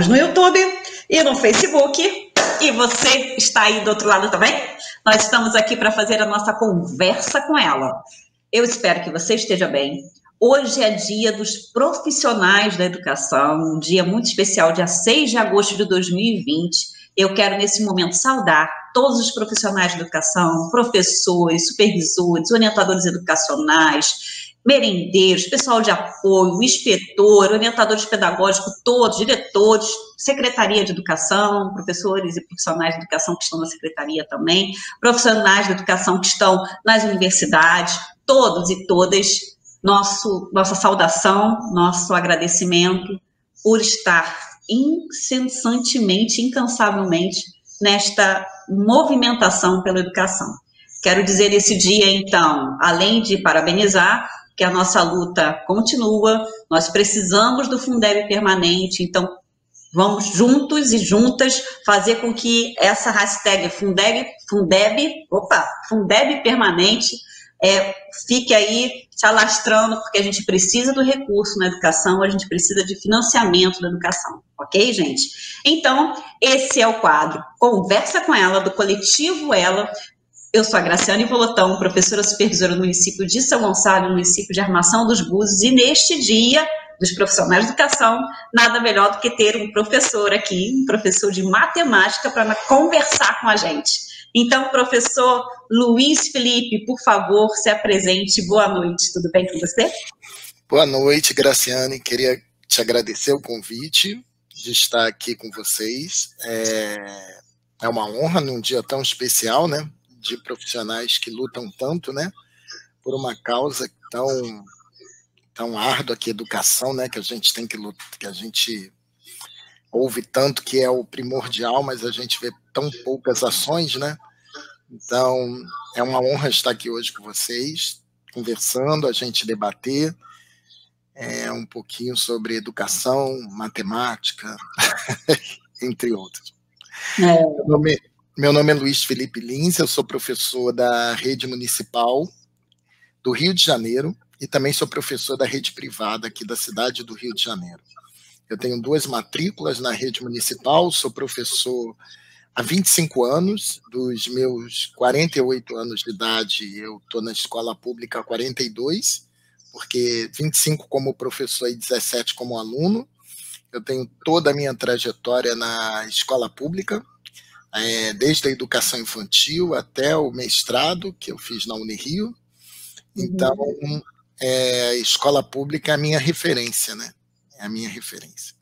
estamos no YouTube e no Facebook. E você está aí do outro lado também? Nós estamos aqui para fazer a nossa conversa com ela. Eu espero que você esteja bem. Hoje é dia dos profissionais da educação, um dia muito especial, dia 6 de agosto de 2020. Eu quero, nesse momento, saudar todos os profissionais de educação, professores, supervisores, orientadores educacionais, merendeiros, pessoal de apoio, inspetor, orientadores pedagógicos, todos, diretores, secretaria de educação, professores e profissionais de educação que estão na secretaria também, profissionais de educação que estão nas universidades, todos e todas, nosso, nossa saudação, nosso agradecimento por estar incessantemente, incansavelmente nesta movimentação pela educação. Quero dizer nesse dia, então, além de parabenizar, que a nossa luta continua, nós precisamos do Fundeb permanente, então vamos juntos e juntas fazer com que essa hashtag Fundeb, Fundeb, opa, Fundeb permanente é, fique aí se alastrando, porque a gente precisa do recurso na educação, a gente precisa de financiamento da educação, ok, gente? Então, esse é o quadro Conversa com ela, do coletivo Ela, eu sou a Graciane Volotão, professora supervisora do município de São Gonçalo, município de Armação dos Búzios, e neste dia dos profissionais de educação, nada melhor do que ter um professor aqui, um professor de matemática, para conversar com a gente. Então, professor Luiz Felipe, por favor, se apresente. Boa noite, tudo bem com você? Boa noite, Graciane. Queria te agradecer o convite de estar aqui com vocês. É, é uma honra num dia tão especial, né? De profissionais que lutam tanto, né, por uma causa tão tão árdua que é educação, né, que a gente tem que lutar, que a gente ouve tanto que é o primordial, mas a gente vê tão poucas ações, né? Então, é uma honra estar aqui hoje com vocês, conversando, a gente debater é, um pouquinho sobre educação, matemática, entre outros. É. Meu, nome, meu nome é Luiz Felipe Lins, eu sou professor da rede municipal do Rio de Janeiro e também sou professor da rede privada aqui da cidade do Rio de Janeiro. Eu tenho duas matrículas na rede municipal, sou professor há 25 anos, dos meus 48 anos de idade, eu estou na escola pública há 42, porque 25 como professor e 17 como aluno. Eu tenho toda a minha trajetória na escola pública, é, desde a educação infantil até o mestrado, que eu fiz na Unirio. Então, uhum. é, escola pública é a minha referência, né? É a minha referência.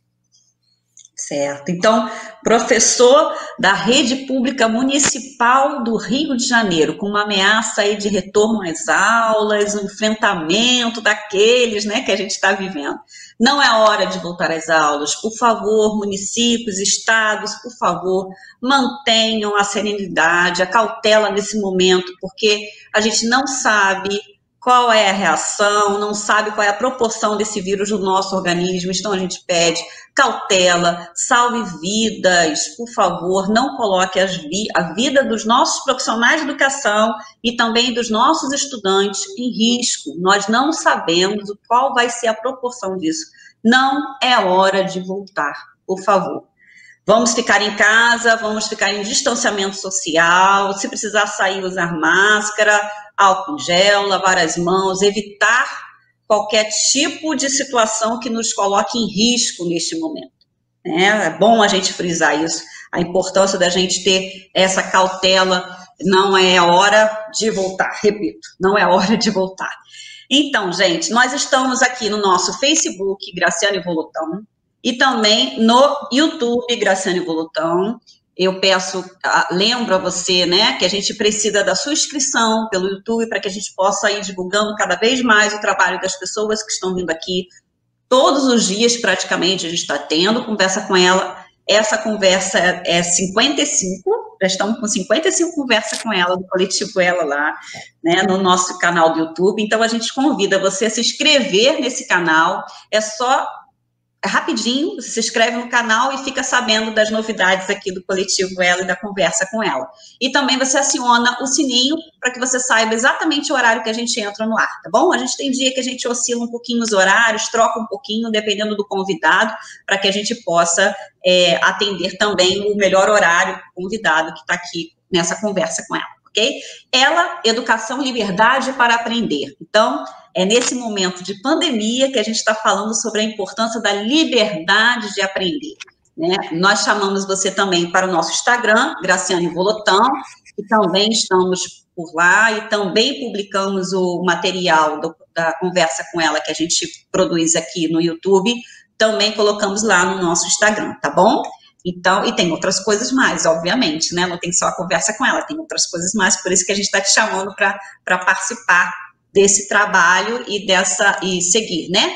Certo. Então, professor da rede pública municipal do Rio de Janeiro, com uma ameaça aí de retorno às aulas, um enfrentamento daqueles né, que a gente está vivendo. Não é hora de voltar às aulas. Por favor, municípios, estados, por favor, mantenham a serenidade, a cautela nesse momento, porque a gente não sabe qual é a reação, não sabe qual é a proporção desse vírus no nosso organismo, então a gente pede cautela, salve vidas, por favor, não coloque vi a vida dos nossos profissionais de educação e também dos nossos estudantes em risco. Nós não sabemos qual vai ser a proporção disso. Não é hora de voltar, por favor. Vamos ficar em casa, vamos ficar em distanciamento social, se precisar sair, usar máscara, álcool gel, lavar as mãos, evitar qualquer tipo de situação que nos coloque em risco neste momento. Né? É bom a gente frisar isso, a importância da gente ter essa cautela. Não é hora de voltar, repito, não é hora de voltar. Então, gente, nós estamos aqui no nosso Facebook, Graciane Volutão, e também no YouTube, Graciane Volutão eu peço, lembro a você, né, que a gente precisa da sua inscrição pelo YouTube para que a gente possa ir divulgando cada vez mais o trabalho das pessoas que estão vindo aqui. Todos os dias, praticamente, a gente está tendo conversa com ela. Essa conversa é 55, já estamos com 55 conversas com ela, do coletivo Ela lá, né, no nosso canal do YouTube. Então, a gente convida você a se inscrever nesse canal. É só rapidinho, você se inscreve no canal e fica sabendo das novidades aqui do coletivo Ela e da conversa com ela. E também você aciona o sininho para que você saiba exatamente o horário que a gente entra no ar, tá bom? A gente tem dia que a gente oscila um pouquinho os horários, troca um pouquinho, dependendo do convidado, para que a gente possa é, atender também o melhor horário do convidado que está aqui nessa conversa com ela, ok? Ela, educação, liberdade para aprender. Então, é nesse momento de pandemia que a gente está falando sobre a importância da liberdade de aprender. Né? Nós chamamos você também para o nosso Instagram, Graciane Volotão, e também estamos por lá e também publicamos o material do, da conversa com ela que a gente produz aqui no YouTube, também colocamos lá no nosso Instagram, tá bom? Então, e tem outras coisas mais, obviamente, né? Não tem só a conversa com ela, tem outras coisas mais, por isso que a gente está te chamando para participar desse trabalho e dessa e seguir, né?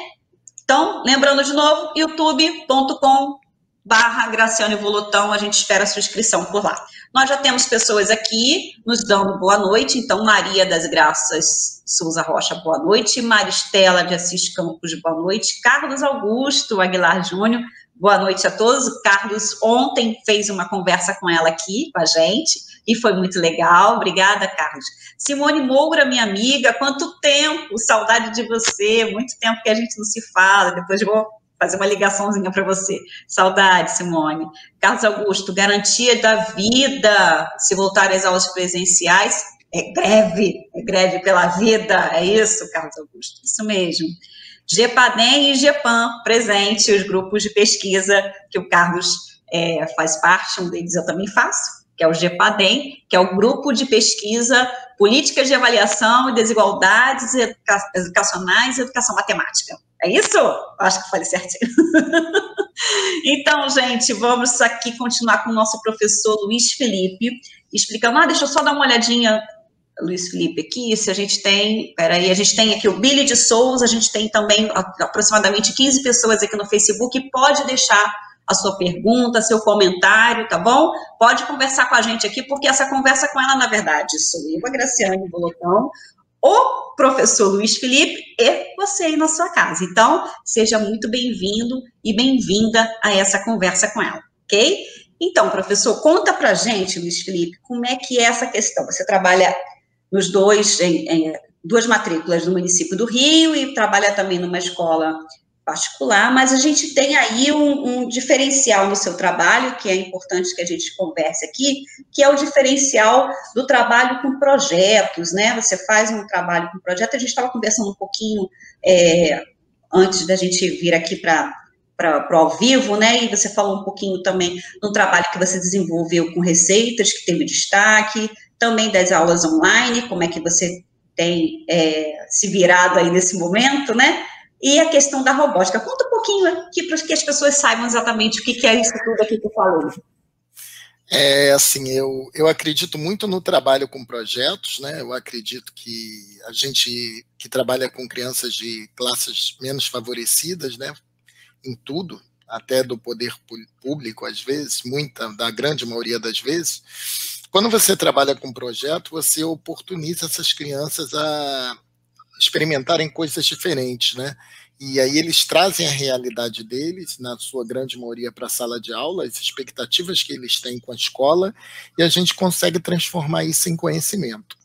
Então, lembrando de novo, youtube.com barra Graciane Volotão, a gente espera a sua inscrição por lá. Nós já temos pessoas aqui nos dando boa noite, então Maria das Graças Souza Rocha, boa noite, Maristela de Assis Campos, boa noite, Carlos Augusto Aguilar Júnior, boa noite a todos. O Carlos ontem fez uma conversa com ela aqui, com a gente, e foi muito legal. Obrigada, Carlos. Simone Moura, minha amiga, quanto tempo, saudade de você, muito tempo que a gente não se fala, depois vou fazer uma ligaçãozinha para você. Saudade, Simone. Carlos Augusto, garantia da vida, se voltar às aulas presenciais, é greve, é greve pela vida, é isso, Carlos Augusto, isso mesmo. GEPADEM e GEPAM, presente, os grupos de pesquisa que o Carlos é, faz parte, um deles eu também faço, que é o GEPADEM, que é o Grupo de Pesquisa Políticas de Avaliação e Desigualdades Educa Educacionais e Educação Matemática. É isso? Acho que falei certinho. então, gente, vamos aqui continuar com o nosso professor Luiz Felipe, explicando. Ah, deixa eu só dar uma olhadinha, Luiz Felipe, aqui, se a gente tem. Peraí, a gente tem aqui o Billy de Souza, a gente tem também aproximadamente 15 pessoas aqui no Facebook. Pode deixar a sua pergunta, seu comentário, tá bom? Pode conversar com a gente aqui, porque essa conversa com ela, na verdade, sou eu, a Graciane Bolotão, o professor Luiz Felipe e você aí na sua casa. Então, seja muito bem-vindo e bem-vinda a essa conversa com ela, ok? Então, professor, conta pra gente, Luiz Felipe, como é que é essa questão? Você trabalha nos dois, em, em duas matrículas no município do Rio e trabalha também numa escola particular, mas a gente tem aí um, um, diferencial no seu trabalho, que é importante que a gente converse aqui, que é o diferencial do trabalho com projetos, né? Você faz um trabalho com projeto, a gente estava conversando um pouquinho é, antes da gente vir aqui para para ao vivo, né? E você falou um pouquinho também do trabalho que você desenvolveu com receitas, que teve destaque, também das aulas online, como é que você tem é, se virado aí nesse momento, né? E a questão da robótica. Conta um pouquinho aqui para que as pessoas saibam exatamente o que é isso tudo aqui que eu falei. É assim, eu, eu acredito muito no trabalho com projetos, né? Eu acredito que a gente que trabalha com crianças de classes menos favorecidas, né? Em tudo, até do poder público, às vezes, muita, da grande maioria das vezes, quando você trabalha com projeto, você oportuniza essas crianças a experimentarem coisas diferentes, né? E aí eles trazem a realidade deles, na sua grande maioria, para a sala de aula, as expectativas que eles têm com a escola, e a gente consegue transformar isso em conhecimento.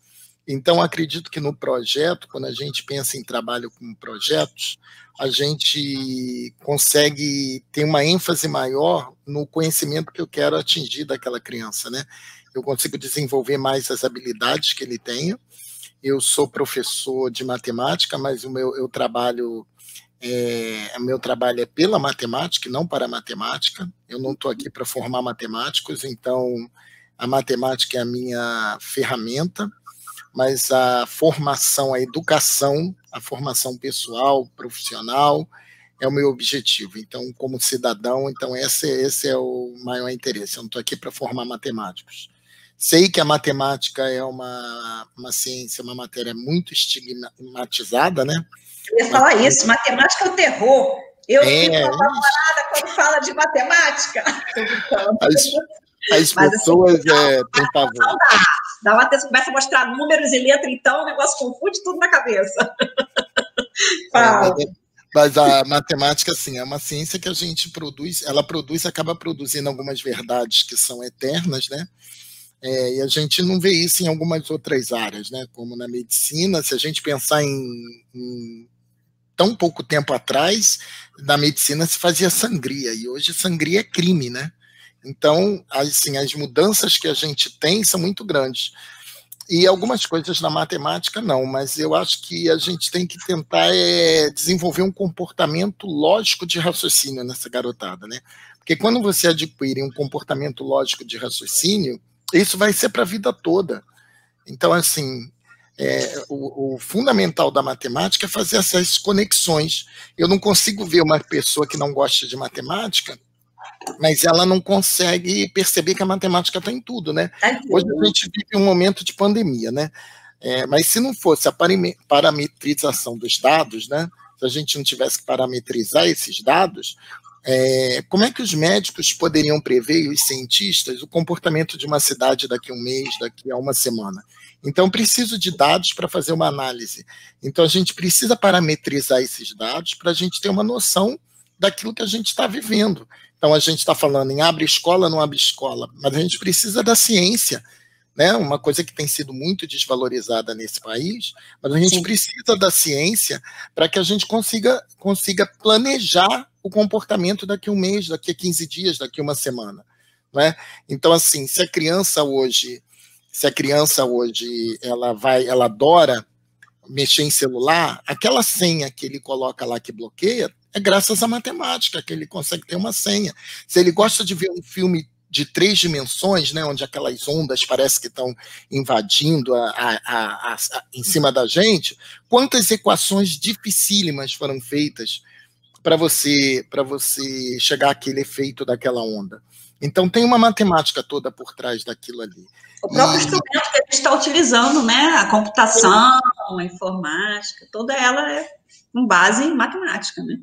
Então, acredito que no projeto, quando a gente pensa em trabalho com projetos, a gente consegue ter uma ênfase maior no conhecimento que eu quero atingir daquela criança, né? Eu consigo desenvolver mais as habilidades que ele tenha, eu sou professor de matemática, mas o meu eu trabalho é, meu trabalho é pela matemática não para a matemática. Eu não estou aqui para formar matemáticos, então a matemática é a minha ferramenta, mas a formação, a educação, a formação pessoal, profissional, é o meu objetivo. Então, como cidadão, então esse, esse é o maior interesse. Eu não estou aqui para formar matemáticos. Sei que a matemática é uma, uma ciência, uma matéria muito estigmatizada, né? Eu ia falar Mas, isso, matemática é o terror. Eu é, fico apavorada quando fala de matemática. As, as pessoas assim, é, têm pavor. Dá, uma atenção, começa a mostrar números e letra, então o negócio confunde tudo na cabeça. É, Mas a matemática, assim, é uma ciência que a gente produz, ela produz, acaba produzindo algumas verdades que são eternas, né? É, e a gente não vê isso em algumas outras áreas, né? Como na medicina, se a gente pensar em, em tão pouco tempo atrás, na medicina se fazia sangria, e hoje sangria é crime, né? Então, assim, as mudanças que a gente tem são muito grandes. E algumas coisas na matemática não, mas eu acho que a gente tem que tentar é, desenvolver um comportamento lógico de raciocínio nessa garotada, né? Porque quando você adquire um comportamento lógico de raciocínio, isso vai ser para a vida toda. Então, assim, é, o, o, fundamental da matemática é fazer essas conexões. Eu não consigo ver uma pessoa que não gosta de matemática mas ela não consegue perceber que a matemática está em tudo, né? Tá Hoje a gente vive um momento de pandemia, né? É, mas se não fosse a parametrização dos dados, né? Se a gente não tivesse que parametrizar esses dados, é, como é que os médicos poderiam prever, e os cientistas, o comportamento de uma cidade daqui a um mês, daqui a uma semana? Então, preciso de dados para fazer uma análise. Então, a gente precisa parametrizar esses dados para a gente ter uma noção daquilo que a gente está vivendo. Então a gente está falando em abre escola, não abre escola, mas a gente precisa da ciência, né? Uma coisa que tem sido muito desvalorizada nesse país, mas a gente Sim. precisa da ciência para que a gente consiga, consiga planejar o comportamento daqui a um mês, daqui a 15 dias, daqui a uma semana. Né? Então, assim, se a criança hoje, se a criança hoje ela vai, ela adora mexer em celular, aquela senha que ele coloca lá que bloqueia, é graças à matemática que ele consegue ter uma senha. Se ele gosta de ver um filme de três dimensões, né, onde aquelas ondas parece que estão invadindo a, a, a, em cima da gente, quantas equações dificílimas foram feitas para você para você chegar àquele efeito daquela onda? Então tem uma matemática toda por trás daquilo ali. O próprio e... instrumento que a gente está utilizando, né, a computação, a informática, toda ela é com base em matemática, né?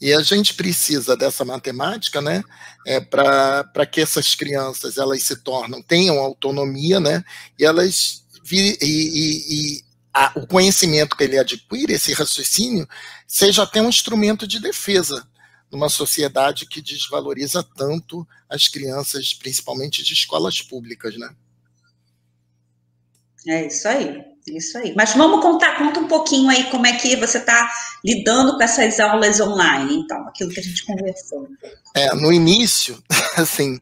E a gente precisa dessa matemática, né, é, para que essas crianças elas se tornem, tenham autonomia, né, e elas e, e, e a, o conhecimento que ele adquire, esse raciocínio, seja até um instrumento de defesa numa sociedade que desvaloriza tanto as crianças, principalmente de escolas públicas, né? É isso aí. Isso aí. Mas vamos contar, conta um pouquinho aí como é que você está lidando com essas aulas online, então, aquilo que a gente conversou. É, no início, assim,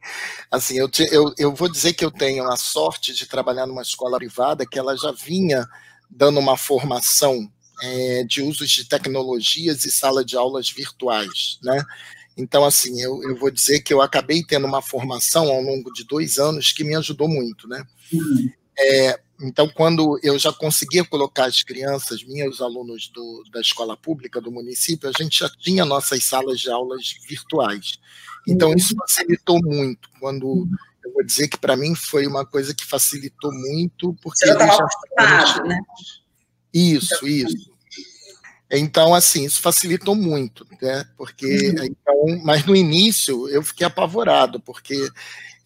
assim eu, te, eu, eu vou dizer que eu tenho a sorte de trabalhar numa escola privada que ela já vinha dando uma formação é, de usos de tecnologias e sala de aulas virtuais, né? Então, assim, eu, eu vou dizer que eu acabei tendo uma formação ao longo de dois anos que me ajudou muito, né? Uhum. É, então, quando eu já conseguia colocar as crianças, meus alunos do, da escola pública do município, a gente já tinha nossas salas de aulas virtuais. Então, isso facilitou muito. Quando eu vou dizer que para mim foi uma coisa que facilitou muito, porque. Você estava acostumado, né? Isso, isso. Então, assim, isso facilitou muito, né? Porque, uhum. então, mas no início eu fiquei apavorado, porque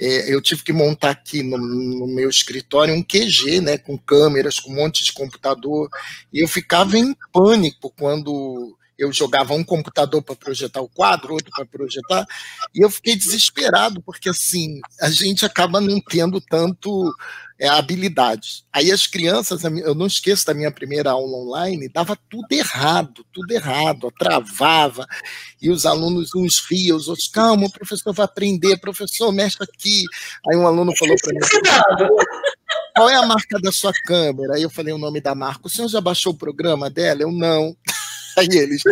é, eu tive que montar aqui no, no, meu escritório um QG, né, com câmeras, com um monte de computador, e eu ficava em pânico quando eu jogava um computador para projetar o quadro, outro para projetar, e eu fiquei desesperado, porque assim, a gente acaba não tendo tanto é, habilidade. Aí as crianças, eu não esqueço da minha primeira aula online, dava tudo errado, tudo errado, travava, e os alunos uns riam, os outros, calma, o professor vai aprender, professor, mexe aqui. Aí um aluno falou para mim, qual é a marca da sua câmera? Aí eu falei o nome da marca, o senhor já baixou o programa dela? Eu não. Aí eles,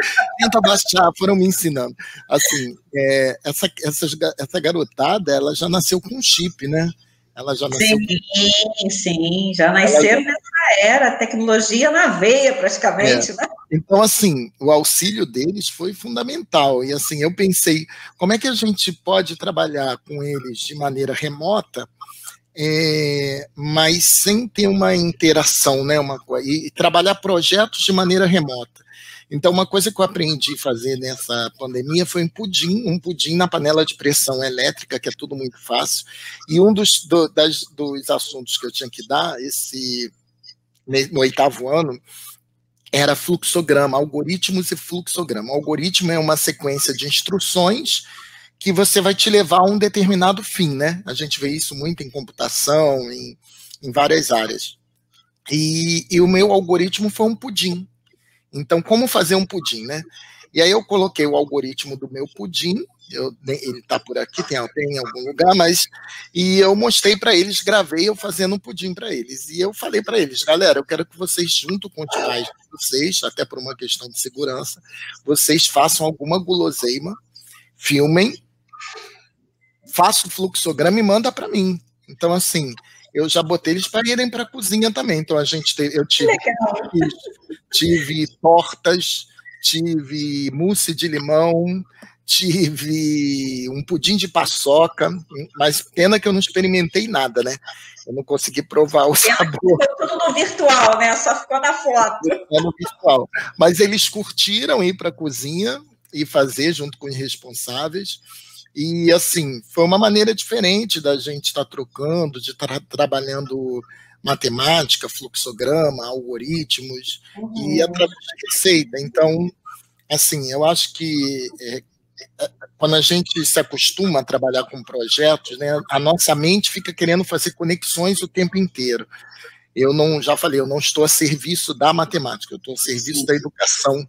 tenta baixar, foram me ensinando. Assim, é, essa, essa, essa garotada, ela já nasceu com chip, né? Ela já nasceu. Sim, sim, já nasceram já... nessa era, tecnologia na veia, praticamente, é. né? Então, assim, o auxílio deles foi fundamental. E assim, eu pensei, como é que a gente pode trabalhar com eles de maneira remota, é, mas sem ter uma interação, né? Uma, e, e trabalhar projetos de maneira remota. Então, uma coisa que eu aprendi a fazer nessa pandemia foi um pudim, um pudim na panela de pressão elétrica, que é tudo muito fácil. E um dos, do, das, dos assuntos que eu tinha que dar esse, no oitavo ano era fluxograma, algoritmos e fluxograma. Algoritmo é uma sequência de instruções que você vai te levar a um determinado fim, né? A gente vê isso muito em computação, em, em várias áreas. E, e o meu algoritmo foi um pudim. Então, como fazer um pudim, né? E aí eu coloquei o algoritmo do meu pudim, eu, ele está por aqui, tem, tem em algum lugar, mas e eu mostrei para eles, gravei eu fazendo um pudim para eles. E eu falei para eles, galera, eu quero que vocês, junto com os pais de vocês, até por uma questão de segurança, vocês façam alguma guloseima, filmem, façam o fluxograma e manda para mim. Então, assim, eu já botei eles para irem para a cozinha também. Então, a gente teve, eu tive, tive tortas tive mousse de limão, tive um pudim de paçoca, mas pena que eu não experimentei nada, né? Eu não consegui provar o pena sabor. Ficou tudo no virtual, né? Só ficou na foto. Ficou no virtual. Mas eles curtiram ir para a cozinha e fazer junto com os responsáveis. E assim, foi uma maneira diferente da gente estar tá trocando, de estar tá trabalhando matemática, fluxograma, algoritmos, uhum. e através de receita. Então, assim, eu acho que é, é, quando a gente se acostuma a trabalhar com projetos, né, a nossa mente fica querendo fazer conexões o tempo inteiro. Eu não, já falei, eu não estou a serviço da matemática, eu estou a serviço da educação.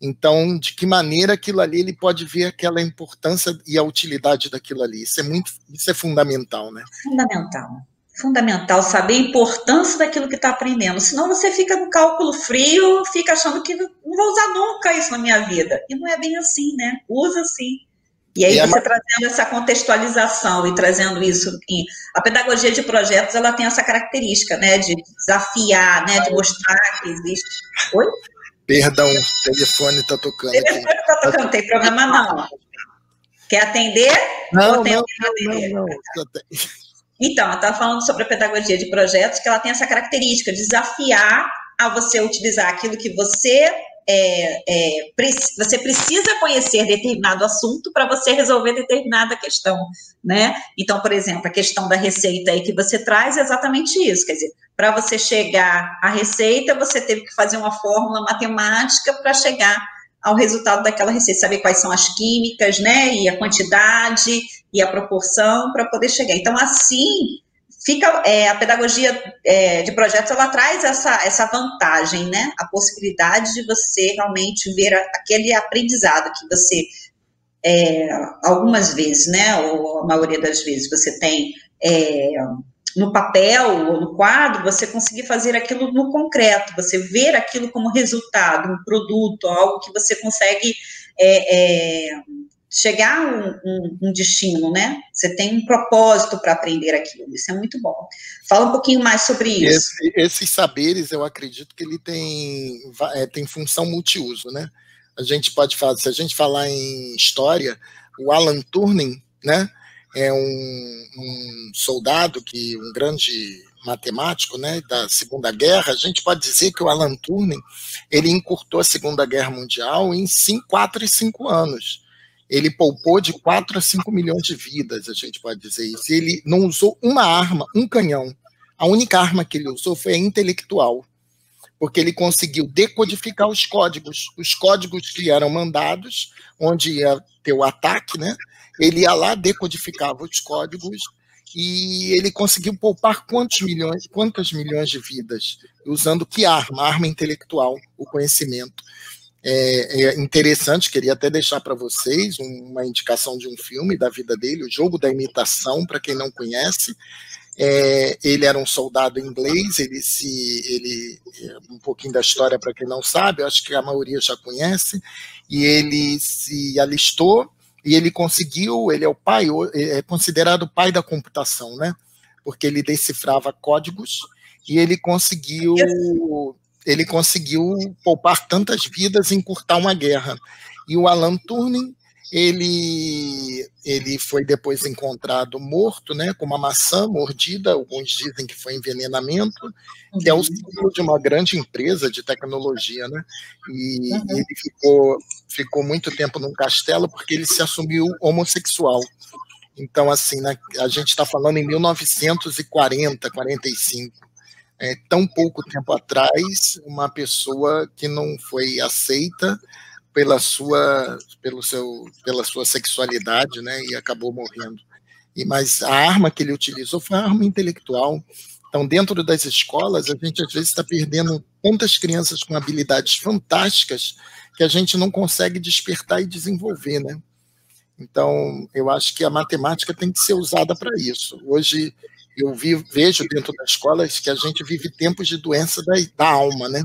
Então, de que maneira aquilo ali ele pode ver aquela importância e a utilidade daquilo ali? Isso é muito, isso é fundamental, né? Fundamental fundamental saber a importância daquilo que está aprendendo. Senão você fica no cálculo frio, fica achando que não, vou usar nunca isso na minha vida. E não é bem assim, né? Usa sim. E aí é você trazendo essa contextualização e trazendo isso em a pedagogia de projetos, ela tem essa característica, né, de desafiar, né, de mostrar que existe. Oi? Perdão, o telefone está tocando. O telefone está tocando, não tem problema não. Quer atender? Não, não, não, não, não. Então, ela está falando sobre a pedagogia de projetos, que ela tem essa característica de desafiar a você utilizar aquilo que você é, é, você precisa conhecer determinado assunto para você resolver determinada questão, né? Então, por exemplo, a questão da receita aí que você traz é exatamente isso, quer dizer, para você chegar à receita, você teve que fazer uma fórmula matemática para chegar ao resultado daquela receita, saber quais são as químicas, né, e a quantidade e a proporção para poder chegar. Então, assim, fica é, a pedagogia é, de projetos, ela traz essa, essa vantagem, né, a possibilidade de você realmente ver aquele aprendizado que você, é, algumas vezes, né, ou a maioria das vezes, você tem é, no papel ou no quadro, você conseguir fazer aquilo no concreto, você ver aquilo como resultado, um produto, algo que você consegue é, é, chegar a um, um, um, destino, né? Você tem um propósito para aprender aquilo, isso é muito bom. Fala um pouquinho mais sobre isso. Esse, esses saberes, eu acredito que ele tem, é, tem função multiuso, né? A gente pode falar, se a gente falar em história, o Alan Turing, né? É um, um soldado que um grande matemático, né, da Segunda Guerra, a gente pode dizer que o Alan Turing ele encurtou a Segunda Guerra Mundial em cinco, 4 e 5 anos. Ele poupou de 4 a 5 milhões de vidas, a gente pode dizer isso. Ele não usou uma arma, um canhão. A única arma que ele usou foi a intelectual, porque ele conseguiu decodificar os códigos, os códigos que eram mandados, onde ia ter o ataque, né? Ele ia lá, decodificava os códigos e ele conseguiu poupar quantos milhões, quantas milhões de vidas usando que arma? Arma intelectual, o conhecimento. É, é interessante, queria até deixar para vocês uma indicação de um filme da vida dele, O Jogo da Imitação, para quem não conhece. É, ele era um soldado inglês, ele se, ele um pouquinho da história para quem não sabe, eu acho que a maioria já conhece, e ele se alistou e ele conseguiu, ele é o pai, é considerado o pai da computação, né? Porque ele decifrava códigos e ele conseguiu ele conseguiu poupar tantas vidas e encurtar uma guerra. E o Alan Turing ele, ele foi depois encontrado morto, né, com uma maçã mordida, alguns dizem que foi envenenamento, que é o uhum. símbolo de uma grande empresa de tecnologia, né, e uhum. ele ficou, ficou muito tempo num castelo porque ele se assumiu homossexual. Então, assim, né, a gente está falando em 1940, 45, é, tão pouco tempo atrás, uma pessoa que não foi aceita pela sua, pelo seu, pela sua sexualidade, né, e acabou morrendo. E mas a arma que ele utilizou foi a arma intelectual. Então, dentro das escolas, a gente às vezes está perdendo tantas crianças com habilidades fantásticas que a gente não consegue despertar e desenvolver, né? Então, eu acho que a matemática tem que ser usada para isso. Hoje, eu vi, vejo dentro das escolas que a gente vive tempos de doença da, da alma, né?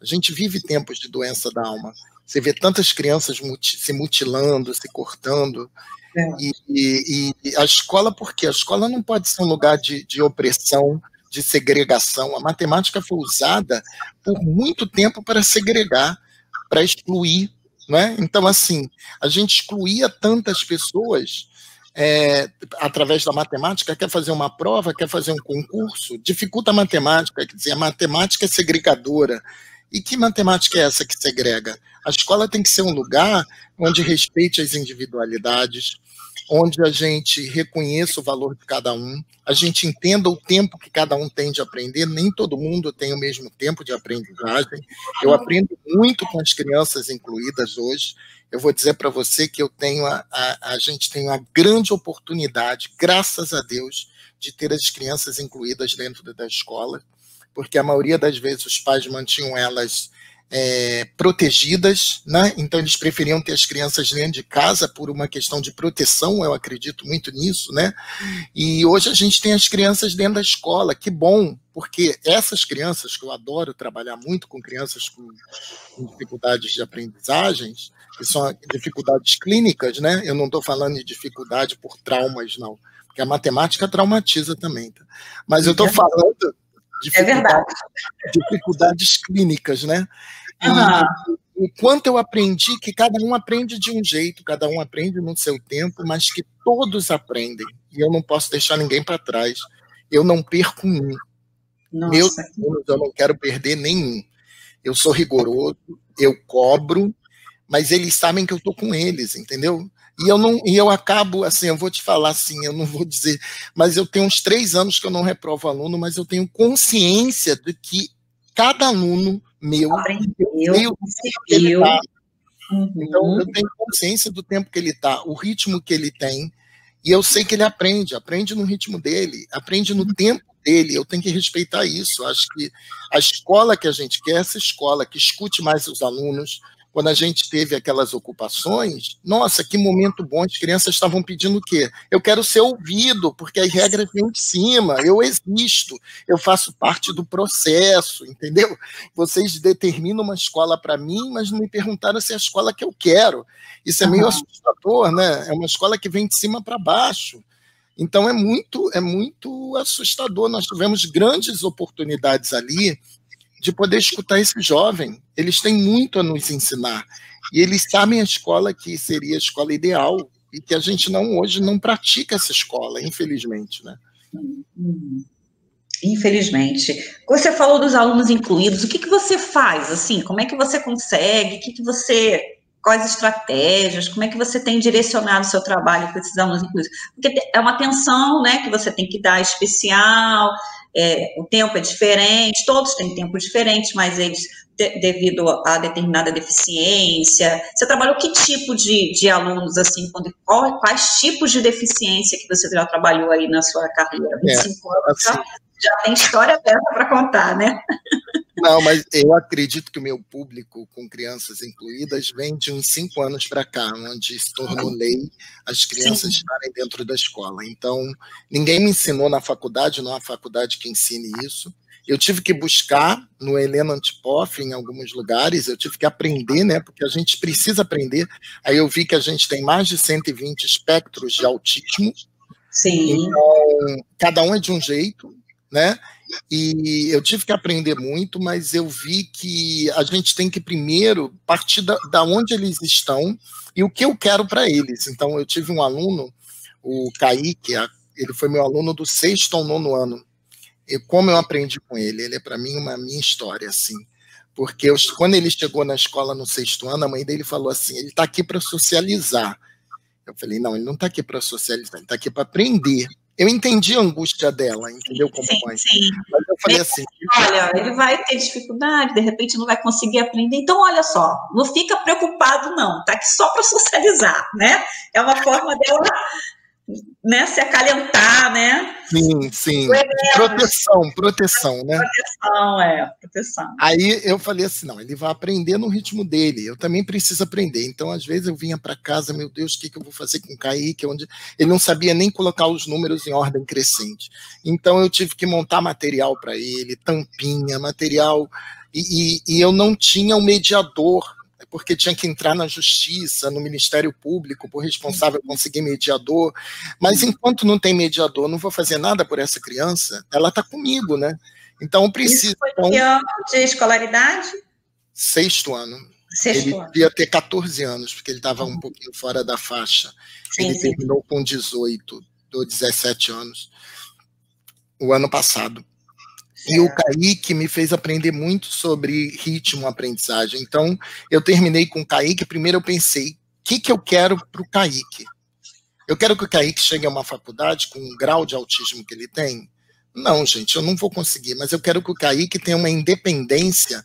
A gente vive tempos de doença da alma. Você vê tantas crianças muti se mutilando, se cortando. É. E, e, e, a escola, por quê? A escola não pode ser um lugar de, de opressão, de segregação. A matemática foi usada por muito tempo para segregar, para excluir. Né? Então, assim, a gente excluía tantas pessoas é, através da matemática, quer fazer uma prova, quer fazer um concurso, dificulta a matemática, quer dizer, a matemática é segregadora. E que matemática é essa que segrega? A escola tem que ser um lugar onde respeite as individualidades, onde a gente reconheça o valor de cada um, a gente entenda o tempo que cada um tem de aprender, nem todo mundo tem o mesmo tempo de aprendizagem. Eu aprendo muito com as crianças incluídas hoje. Eu vou dizer para você que eu tenho a, a, a gente tem uma grande oportunidade, graças a Deus, de ter as crianças incluídas dentro da escola, porque a maioria das vezes os pais mantinham elas é, protegidas, né? então eles preferiam ter as crianças dentro de casa por uma questão de proteção, eu acredito muito nisso, né? E hoje a gente tem as crianças dentro da escola, que bom, porque essas crianças, que eu adoro trabalhar muito com crianças com, com dificuldades de aprendizagens, que são dificuldades clínicas, né? Eu não estou falando de dificuldade por traumas, não, porque a matemática traumatiza também, tá? Mas eu estou falando dificuldades, é dificuldades clínicas, né? Uhum. o quanto eu aprendi que cada um aprende de um jeito, cada um aprende no seu tempo, mas que todos aprendem. E eu não posso deixar ninguém para trás. Eu não perco um. Nossa. Meus alunos, eu não quero perder nenhum. Eu sou rigoroso, eu cobro, mas eles sabem que eu estou com eles, entendeu? E eu não, e eu acabo assim, eu vou te falar assim, eu não vou dizer, mas eu tenho uns três anos que eu não reprovo aluno, mas eu tenho consciência de que cada aluno meu aprendeu, tá. uhum. Então eu tenho consciência do tempo que ele está, o ritmo que ele tem, e eu sei que ele aprende, aprende no ritmo dele, aprende no uhum. tempo dele, eu tenho que respeitar isso. Acho que a escola que a gente quer, essa escola que escute mais os alunos, quando a gente teve aquelas ocupações, nossa, que momento bom, as crianças estavam pedindo o quê? Eu quero ser ouvido, porque as regras vêm de cima, eu existo, eu faço parte do processo, entendeu? Vocês determinam uma escola para mim, mas não me perguntaram se é a escola que eu quero. Isso é meio uhum. assustador, né? É uma escola que vem de cima para baixo. Então é muito, é muito assustador. Nós tivemos grandes oportunidades ali de poder escutar esse jovem. Eles têm muito a nos ensinar. E eles sabem a escola que seria a escola ideal e que a gente não hoje não pratica essa escola, infelizmente, né? Infelizmente. Você falou dos alunos incluídos. O que, que você faz? Assim, como é que você consegue? O que, que você quais estratégias, como é que você tem direcionado o seu trabalho com esses alunos incluídos? Porque é uma atenção, né, que você tem que dar especial, é, o tempo é diferente, todos têm tempos diferentes, mas eles, de, devido a determinada deficiência, você trabalhou que tipo de, de alunos, assim, quando, qual, quais tipos de deficiência que você já trabalhou aí na sua carreira? 25 é, anos, assim, já, já tem história aberta para contar, né? Não, mas eu acredito que o meu público, com crianças incluídas, vem de uns cinco anos para cá, onde se tornou lei as crianças Sim. estarem dentro da escola. Então, ninguém me ensinou na faculdade, não há faculdade que ensine isso. Eu tive que buscar no Helena Antipoff, em alguns lugares, eu tive que aprender, né? Porque a gente precisa aprender. Aí eu vi que a gente tem mais de 120 espectros de autismo. Sim. Então, cada um é de um jeito, né? E eu tive que aprender muito, mas eu vi que a gente tem que primeiro partir da, da onde eles estão e o que eu quero para eles. Então, eu tive um aluno, o Kaique, ele foi meu aluno do sexto ao nono ano. E como eu aprendi com ele, ele é para mim uma minha história, assim. Porque eu, quando ele chegou na escola no sexto ano, a mãe dele falou assim: ele está aqui para socializar. Eu falei: não, ele não está aqui para socializar, ele está aqui para aprender. Eu entendi a angústia dela, entendeu? Como sim, mãe. Sim. Mas eu falei assim. Olha, ele vai ter dificuldade, de repente não vai conseguir aprender. Então, olha só, não fica preocupado, não. Tá aqui só para socializar, né? É uma forma dela né, se acalentar, né? Sim, sim. Proteção, proteção, né? Proteção, é, proteção. Aí eu falei assim, não, ele vai aprender no ritmo dele, eu também preciso aprender. Então, às vezes, eu vinha para casa, meu Deus, o que, que eu vou fazer com o Kaique? Onde... Ele não sabia nem colocar os números em ordem crescente. Então, eu tive que montar material para ele, tampinha, material... E, e, e eu não tinha um mediador porque tinha que entrar na justiça, no Ministério Público, por responsável conseguir mediador. Mas enquanto não tem mediador, não vou fazer nada por essa criança, ela está comigo, né? Então preciso. Isso foi então, que ano de escolaridade? Sexto ano. Sexto ele devia ter 14 anos, porque ele estava um pouquinho fora da faixa. Sim, ele sim. terminou com 18 ou 17 anos o ano passado. E o Kaique me fez aprender muito sobre ritmo, aprendizagem. Então, eu terminei com o Kaique. Primeiro, eu pensei: o que, que eu quero para o Kaique? Eu quero que o Kaique chegue a uma faculdade com o grau de autismo que ele tem? Não, gente, eu não vou conseguir, mas eu quero que o Kaique tenha uma independência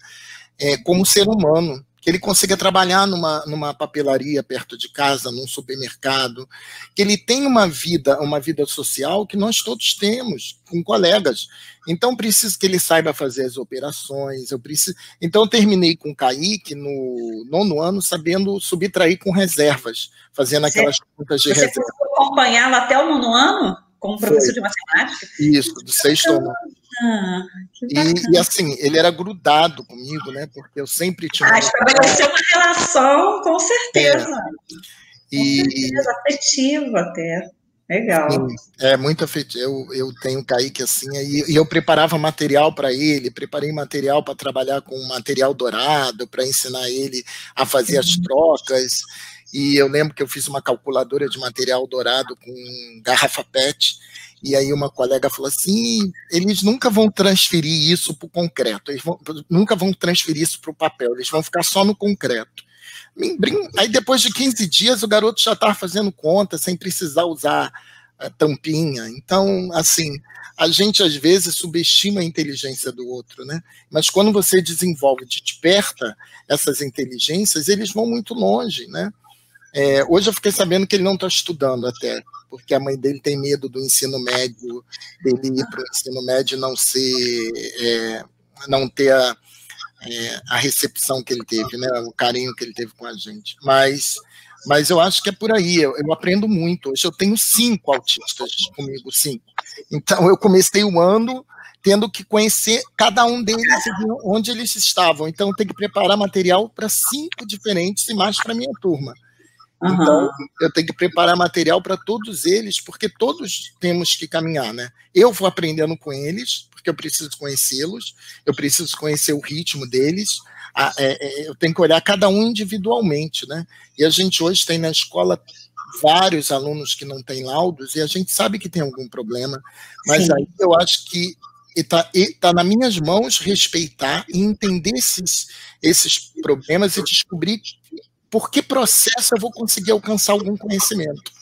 é, como ser humano que ele consiga trabalhar numa, numa papelaria perto de casa, num supermercado, que ele tenha uma vida, uma vida social que nós todos temos, com colegas. Então, preciso que ele saiba fazer as operações, eu preciso. Então, eu terminei com o Kaique no nono ano, sabendo subtrair com reservas, fazendo aquelas contas de Você reserva. Você acompanhá-lo até o nono ano? Como professor Foi. de matemática? Isso, do sexto ano. E, e, assim, ele era grudado comigo, né? Porque eu sempre tinha. Ah, estabeleceu uma relação, com certeza. É. E... Com certeza, afetiva até. Legal. Sim, é muito afetivo. Eu, eu tenho Kaique assim, e, e eu preparava material para ele, preparei material para trabalhar com material dourado, para ensinar ele a fazer as trocas. E eu lembro que eu fiz uma calculadora de material dourado com garrafa PET e aí uma colega falou assim: eles nunca vão transferir isso para o concreto, eles vão, nunca vão transferir isso para o papel, eles vão ficar só no concreto. Aí depois de 15 dias o garoto já estava fazendo conta sem precisar usar a tampinha. Então, assim, a gente às vezes subestima a inteligência do outro, né? Mas quando você desenvolve, desperta essas inteligências, eles vão muito longe, né? É, hoje eu fiquei sabendo que ele não está estudando até porque a mãe dele tem medo do ensino médio, dele ir para o ensino médio não ser, é, não ter a, é, a recepção que ele teve, né, o carinho que ele teve com a gente. Mas, mas eu acho que é por aí, eu, eu aprendo muito. Hoje eu tenho cinco autistas comigo, cinco. Então eu comecei o ano tendo que conhecer cada um deles onde eles estavam. Então, tem que preparar material para cinco diferentes e mais para minha turma. Uhum. Então, eu tenho que preparar material para todos eles, porque todos temos que caminhar, né? Eu vou aprendendo com eles, porque eu preciso conhecê-los, eu preciso conhecer o ritmo deles, a, é, é, eu tenho que olhar cada um individualmente, né? E a gente hoje tem na escola vários alunos que não têm laudos e a gente sabe que tem algum problema, mas Sim. aí eu acho que está tá nas minhas mãos respeitar e entender esses, esses problemas e descobrir por que processo eu vou conseguir alcançar algum conhecimento?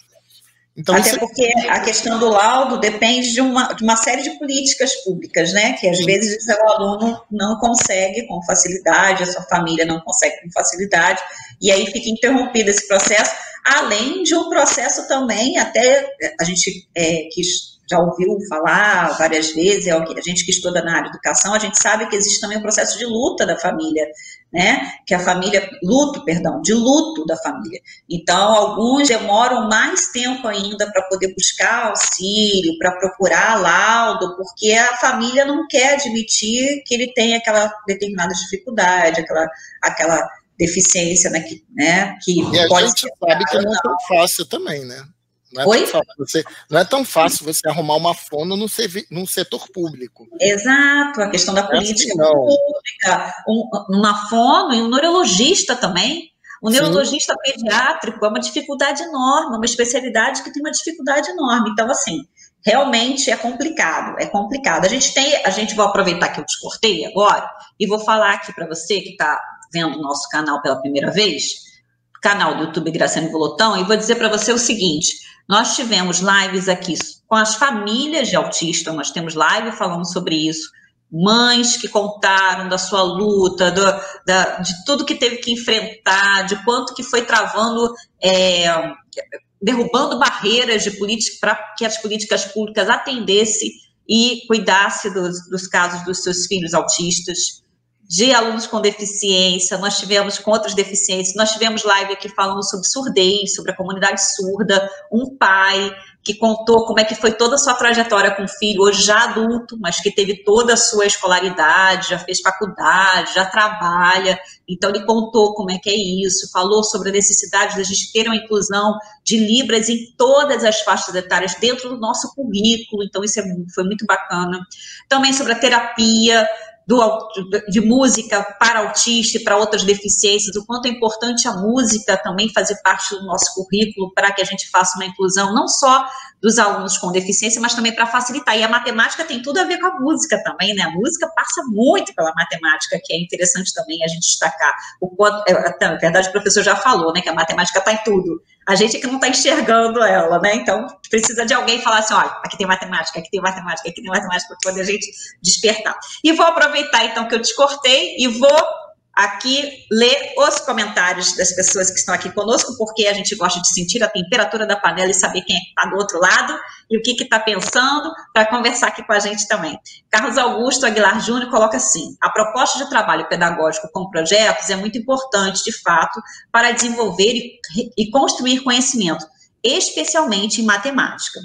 Então, Até. É porque a questão do laudo depende de uma, de uma série de políticas públicas, né? Que às Sim. vezes o aluno não consegue com facilidade, a sua família não consegue com facilidade, e aí fica interrompido esse processo, além de um processo também, até a gente é, quis já ouviu falar várias vezes, é a gente que estuda na área de educação, a gente sabe que existe também um processo de luta da família, né? Que a família, luto, perdão, de luto da família. Então, alguns demoram mais tempo ainda para poder buscar auxílio, para procurar laudo, porque a família não quer admitir que ele tem aquela determinada dificuldade, aquela, aquela deficiência, né? Que, né, que e pode a gente sabe que não é tão fácil também, né? Não é, Oi? Você, não é tão fácil você arrumar uma fono no, no setor público. Exato, a questão da é política assim, pública, um, uma fono e um neurologista também. O neurologista Sim. pediátrico é uma dificuldade enorme, uma especialidade que tem uma dificuldade enorme. Então, assim, realmente é complicado, é complicado. A gente tem, a gente vai aproveitar que eu te cortei agora e vou falar aqui para você que está vendo o nosso canal pela primeira vez, canal do YouTube Graciane Volotão, e vou dizer para você o seguinte: nós tivemos lives aqui com as famílias de autistas, nós temos live falando sobre isso, mães que contaram da sua luta, do, da, de tudo que teve que enfrentar, de quanto que foi travando, é, derrubando barreiras de política para que as políticas públicas atendessem e cuidasse dos, dos casos dos seus filhos autistas de alunos com deficiência, nós tivemos com outras deficiências, nós tivemos live aqui falando sobre surdez, sobre a comunidade surda, um pai que contou como é que foi toda a sua trajetória com o filho, hoje já adulto, mas que teve toda a sua escolaridade, já fez faculdade, já trabalha, então ele contou como é que é isso, falou sobre a necessidade de a gente ter uma inclusão de Libras em todas as faixas etárias dentro do nosso currículo, então isso é, foi muito bacana. Também sobre a terapia, do, de música para autista e para outras deficiências, o quanto é importante a música também fazer parte do nosso currículo para que a gente faça uma inclusão não só dos alunos com deficiência, mas também para facilitar. E a matemática tem tudo a ver com a música também, né? A música passa muito pela matemática, que é interessante também a gente destacar. O quanto, é, na verdade, o professor já falou, né, que a matemática está em tudo. A gente é que não está enxergando ela, né? Então, precisa de alguém falar assim: olha, aqui tem matemática, aqui tem matemática, aqui tem matemática, para poder a gente despertar. E vou aproveitar, então, que eu te cortei e vou aqui ler os comentários das pessoas que estão aqui conosco, porque a gente gosta de sentir a temperatura da panela e saber quem é está do outro lado e o que está pensando, para conversar aqui com a gente também. Carlos Augusto Aguilar Júnior coloca assim: a proposta de trabalho pedagógico com projetos é muito importante, de fato, para desenvolver e, e construir conhecimento, especialmente em matemática.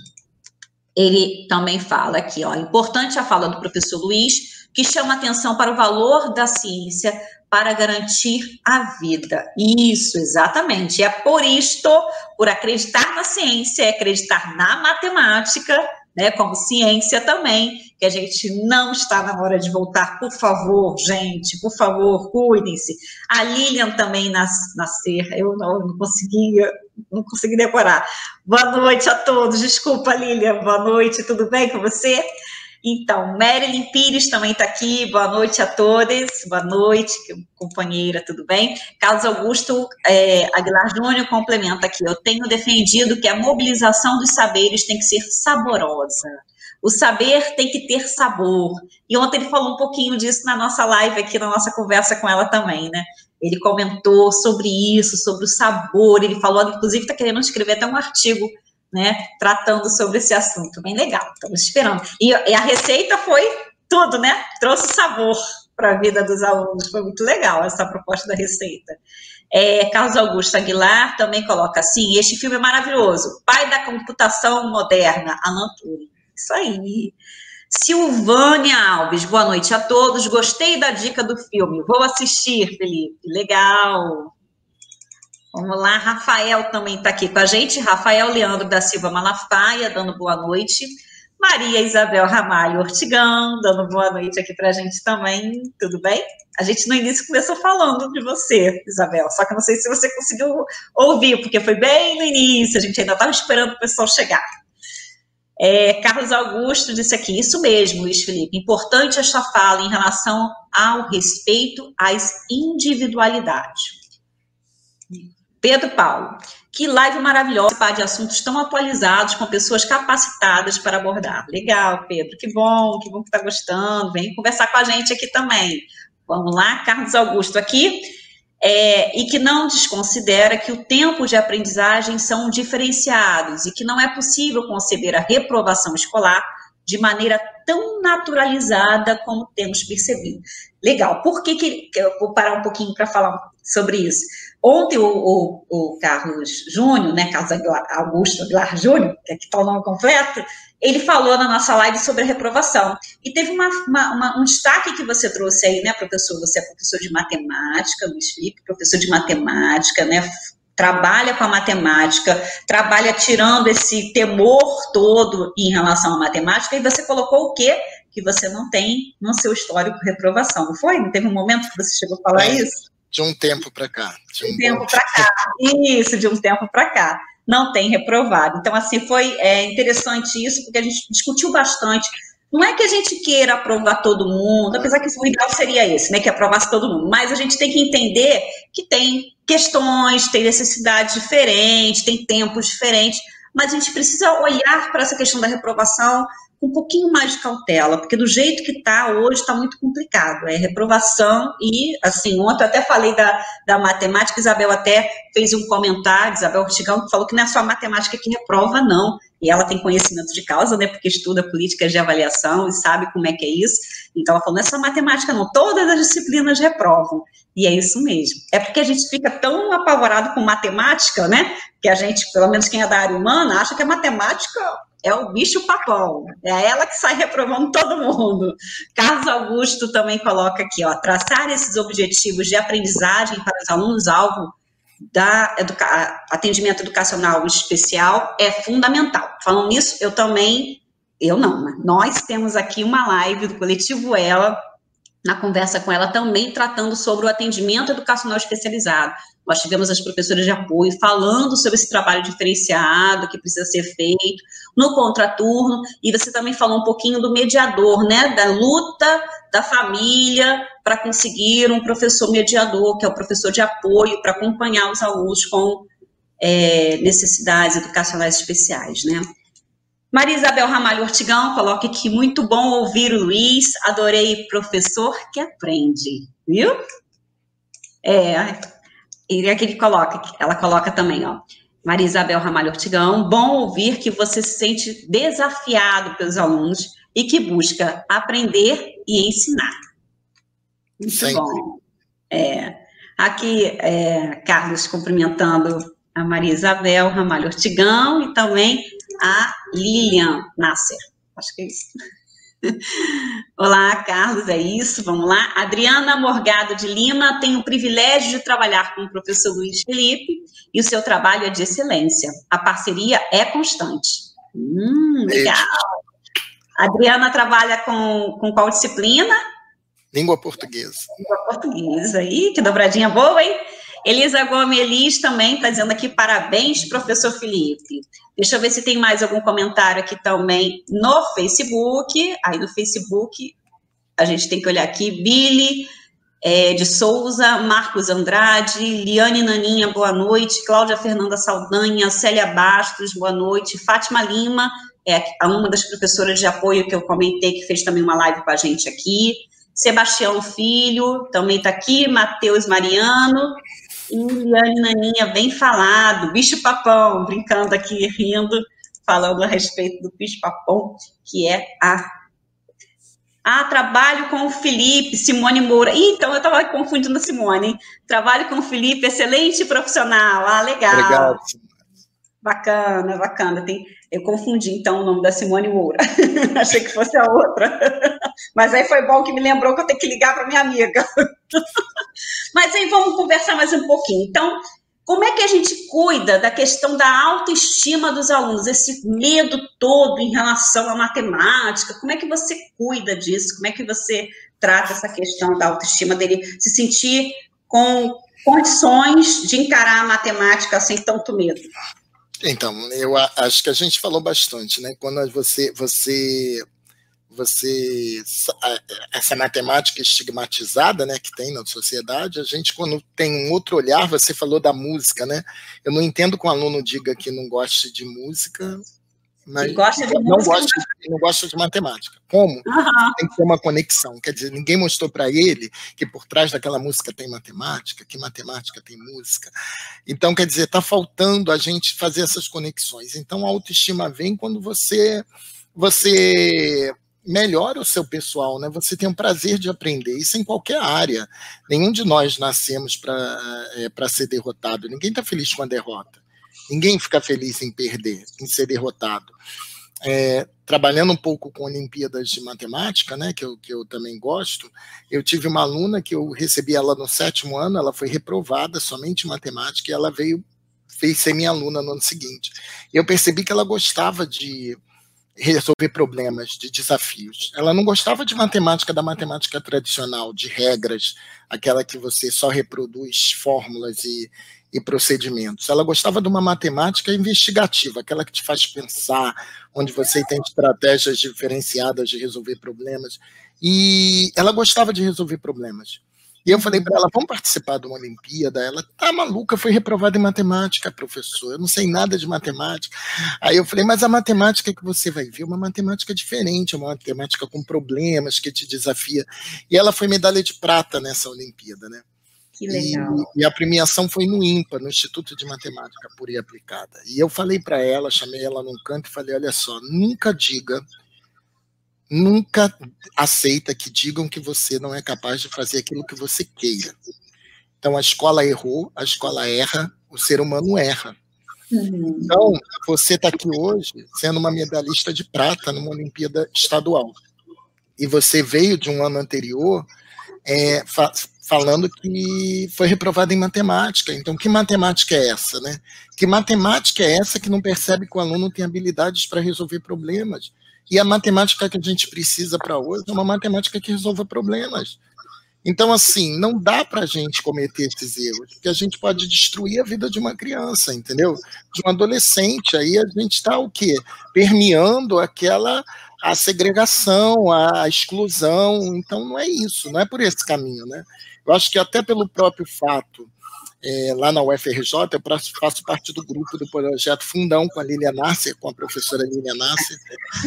Ele também fala aqui, ó, importante a fala do professor Luiz, que chama atenção para o valor da ciência para garantir a vida. Isso, exatamente. É por isto, por acreditar na ciência, é acreditar na matemática, né, como ciência também, que a gente não está na hora de voltar. Por favor, gente, por favor, cuidem-se. A Lilian também nas, nascer, eu não, não conseguia, não consegui decorar. Boa noite a todos. Desculpa, Lilian. Boa noite, tudo bem com você? Então, Marilyn Pires também está aqui, boa noite a todos, boa noite, companheira, tudo bem? Carlos Augusto é, Aguilar Júnior complementa aqui, eu tenho defendido que a mobilização dos saberes tem que ser saborosa, o saber tem que ter sabor, e ontem ele falou um pouquinho disso na nossa live aqui, na nossa conversa com ela também, né? Ele comentou sobre isso, sobre o sabor, ele falou, inclusive está querendo escrever até um artigo né, tratando sobre esse assunto. Bem legal, estamos esperando. E, e a receita foi tudo, né? Trouxe sabor para a vida dos alunos. Foi muito legal essa proposta da receita. É, Carlos Augusto Aguilar também coloca assim: este filme é maravilhoso. Pai da computação moderna, Alan Turing. Isso aí. Silvânia Alves, boa noite a todos. Gostei da dica do filme. Vou assistir, Felipe. Legal. Vamos lá, Rafael também está aqui com a gente. Rafael Leandro da Silva Malafaia, dando boa noite. Maria Isabel Ramalho Ortigão, dando boa noite aqui para a gente também. Tudo bem? A gente no início começou falando de você, Isabel, só que não sei se você conseguiu ouvir, porque foi bem no início, a gente ainda estava esperando o pessoal chegar. É, Carlos Augusto disse aqui, isso mesmo, Luiz Felipe, importante esta fala em relação ao respeito às individualidades. Pedro Paulo, que live maravilhosa de assuntos tão atualizados com pessoas capacitadas para abordar. Legal, Pedro, que bom, que bom que está gostando. Vem conversar com a gente aqui também. Vamos lá, Carlos Augusto aqui. É, e que não desconsidera que o tempo de aprendizagem são diferenciados e que não é possível conceber a reprovação escolar de maneira tão naturalizada como temos percebido. Legal, por que, que eu vou parar um pouquinho para falar sobre isso? Ontem o, o, o Carlos Júnior, né, Carlos Augusto Aguilar Júnior, que aqui está o nome completo, ele falou na nossa live sobre a reprovação. E teve uma, uma, uma, um destaque que você trouxe aí, né, professor? Você é professor de matemática, Luiz Felipe, professor de matemática, né? Trabalha com a matemática, trabalha tirando esse temor todo em relação à matemática, e você colocou o quê? Que você não tem no seu histórico reprovação, não foi? Não teve um momento que você chegou a falar é. isso? De um tempo para cá. De um, tempo para cá. Isso, de um tempo para cá. Não tem reprovado. Então, assim, foi é, interessante isso, porque a gente discutiu bastante. Não é que a gente queira aprovar todo mundo, apesar que o ideal seria esse, né? Que aprovasse todo mundo. Mas a gente tem que entender que tem questões, tem necessidades diferentes, tem tempos diferentes. Mas a gente precisa olhar para essa questão da reprovação com um pouquinho mais de cautela, porque do jeito que está hoje está muito complicado. É reprovação e, assim, ontem eu até falei da, da matemática, Isabel até fez um comentário, Isabel Ortigão, que falou que não é só a matemática que reprova, não. E ela tem conhecimento de causa, né, porque estuda políticas de avaliação e sabe como é que é isso. Então ela falou, não é só matemática, não, todas as disciplinas reprovam. E é isso mesmo. É porque a gente fica tão apavorado com matemática, né, que a gente, pelo menos quem é da área humana, acha que a matemática é o bicho papão, é ela que sai reprovando todo mundo. Carlos Augusto também coloca aqui, ó, traçar esses objetivos de aprendizagem para os alunos-alvo da educa atendimento educacional especial é fundamental. Falando nisso, eu também, eu não, né? nós temos aqui uma live do coletivo Ela, na conversa com ela também tratando sobre o atendimento educacional especializado. Nós tivemos as professoras de apoio falando sobre esse trabalho diferenciado que precisa ser feito no contraturno, e você também falou um pouquinho do mediador, né, da luta da família para conseguir um professor mediador, que é o professor de apoio para acompanhar os alunos com é, necessidades educacionais especiais, né. Maria Isabel Ramalho Ortigão coloca aqui, muito bom ouvir o Luiz, adorei professor que aprende, viu? É, e aqui que coloca, ela coloca também, ó. Maria Isabel Ramalho Ortigão, bom ouvir que você se sente desafiado pelos alunos e que busca aprender e ensinar. Muito Sempre. bom. É, aqui, é, Carlos cumprimentando a Maria Isabel Ramalho Ortigão e também a Lilian Nasser. Acho que é isso. Olá, Carlos, é isso, vamos lá. Adriana Morgado de Lima tem o privilégio de trabalhar com o professor Luiz Felipe e o seu trabalho é de excelência. A parceria é constante. Hum, legal. Adriana trabalha com, com qual disciplina? Língua portuguesa. Língua portuguesa. aí, que dobradinha boa, hein? Elisa Gomes também está dizendo aqui, parabéns, professor Felipe. Deixa eu ver se tem mais algum comentário aqui também no Facebook. Aí no Facebook, a gente tem que olhar aqui, Billy é, de Souza, Marcos Andrade, Liane Naninha, boa noite, Cláudia Fernanda Saldanha, Célia Bastos, boa noite, Fátima Lima, é uma das professoras de apoio que eu comentei, que fez também uma live com a gente aqui, Sebastião Filho, também está aqui, Matheus Mariano, Liane Naninha, bem falado, bicho papão, brincando aqui, rindo, falando a respeito do bicho papão, que é a. Ah, trabalho com o Felipe, Simone Moura. Ih, então eu estava confundindo a Simone. Hein? Trabalho com o Felipe, excelente profissional. Ah, legal. Obrigado. Bacana, bacana. Tem, eu confundi, então, o nome da Simone Moura. Achei que fosse a outra. Mas aí foi bom que me lembrou que eu tenho que ligar para minha amiga. Mas aí vamos conversar mais um pouquinho. Então, como é que a gente cuida da questão da autoestima dos alunos, esse medo todo em relação à matemática? Como é que você cuida disso? Como é que você trata essa questão da autoestima dele se sentir com condições de encarar a matemática sem tanto medo? Então, eu acho que a gente falou bastante, né? Quando você você você essa matemática estigmatizada, né, que tem na sociedade, a gente quando tem um outro olhar, você falou da música, né? Eu não entendo que um aluno diga que não goste de música, mas gosta de não gosta de, não gosta de matemática. Como? Uhum. Tem que ter uma conexão. Quer dizer, ninguém mostrou para ele que por trás daquela música tem matemática, que matemática tem música. Então, quer dizer, está faltando a gente fazer essas conexões. Então, a autoestima vem quando você você melhora o seu pessoal, né? Você tem um prazer de aprender, isso em qualquer área. Nenhum de nós nascemos para é, ser derrotado, ninguém está feliz com a derrota. Ninguém fica feliz em perder, em ser derrotado. É, trabalhando um pouco com Olimpíadas de Matemática, né, que eu, que eu também gosto, eu tive uma aluna que eu recebi ela no sétimo ano, ela foi reprovada somente em matemática e ela veio fez ser minha aluna no ano seguinte. Eu percebi que ela gostava de resolver problemas, de desafios. Ela não gostava de matemática da matemática tradicional, de regras, aquela que você só reproduz fórmulas e, e procedimentos. Ela gostava de uma matemática investigativa, aquela que te faz pensar, onde você tem estratégias diferenciadas de resolver problemas. E ela gostava de resolver problemas. E eu falei para ela, vamos participar de uma Olimpíada? Ela, tá maluca, foi reprovada em matemática, professor, eu não sei nada de matemática. Aí eu falei, mas a matemática que você vai ver é uma matemática diferente, é uma matemática com problemas, que te desafia. E ela foi medalha de prata nessa Olimpíada, né? Que legal. E, e a premiação foi no IMPA, no Instituto de Matemática Pura e Aplicada. E eu falei para ela, chamei ela num canto e falei, olha só, nunca diga nunca aceita que digam que você não é capaz de fazer aquilo que você queira. Então a escola errou, a escola erra, o ser humano erra. Uhum. Então, você está aqui hoje sendo uma medalhista de prata numa Olimpíada estadual. E você veio de um ano anterior é, falando que foi reprovado em matemática. Então, que matemática é essa? Né? Que matemática é essa que não percebe que o aluno tem habilidades para resolver problemas? E a matemática que a gente precisa para hoje é uma matemática que resolva problemas. Então, assim, não dá para a gente cometer esses erros, porque a gente pode destruir a vida de uma criança, entendeu? De um adolescente. Aí a gente está o quê? Permeando aquela a segregação, a exclusão. Então, não é isso, não é por esse caminho, né? Eu acho que até pelo próprio fato é, lá na UFRJ, eu faço parte do grupo do projeto Fundão com a Lília Nasser, com a professora Lília Nasser,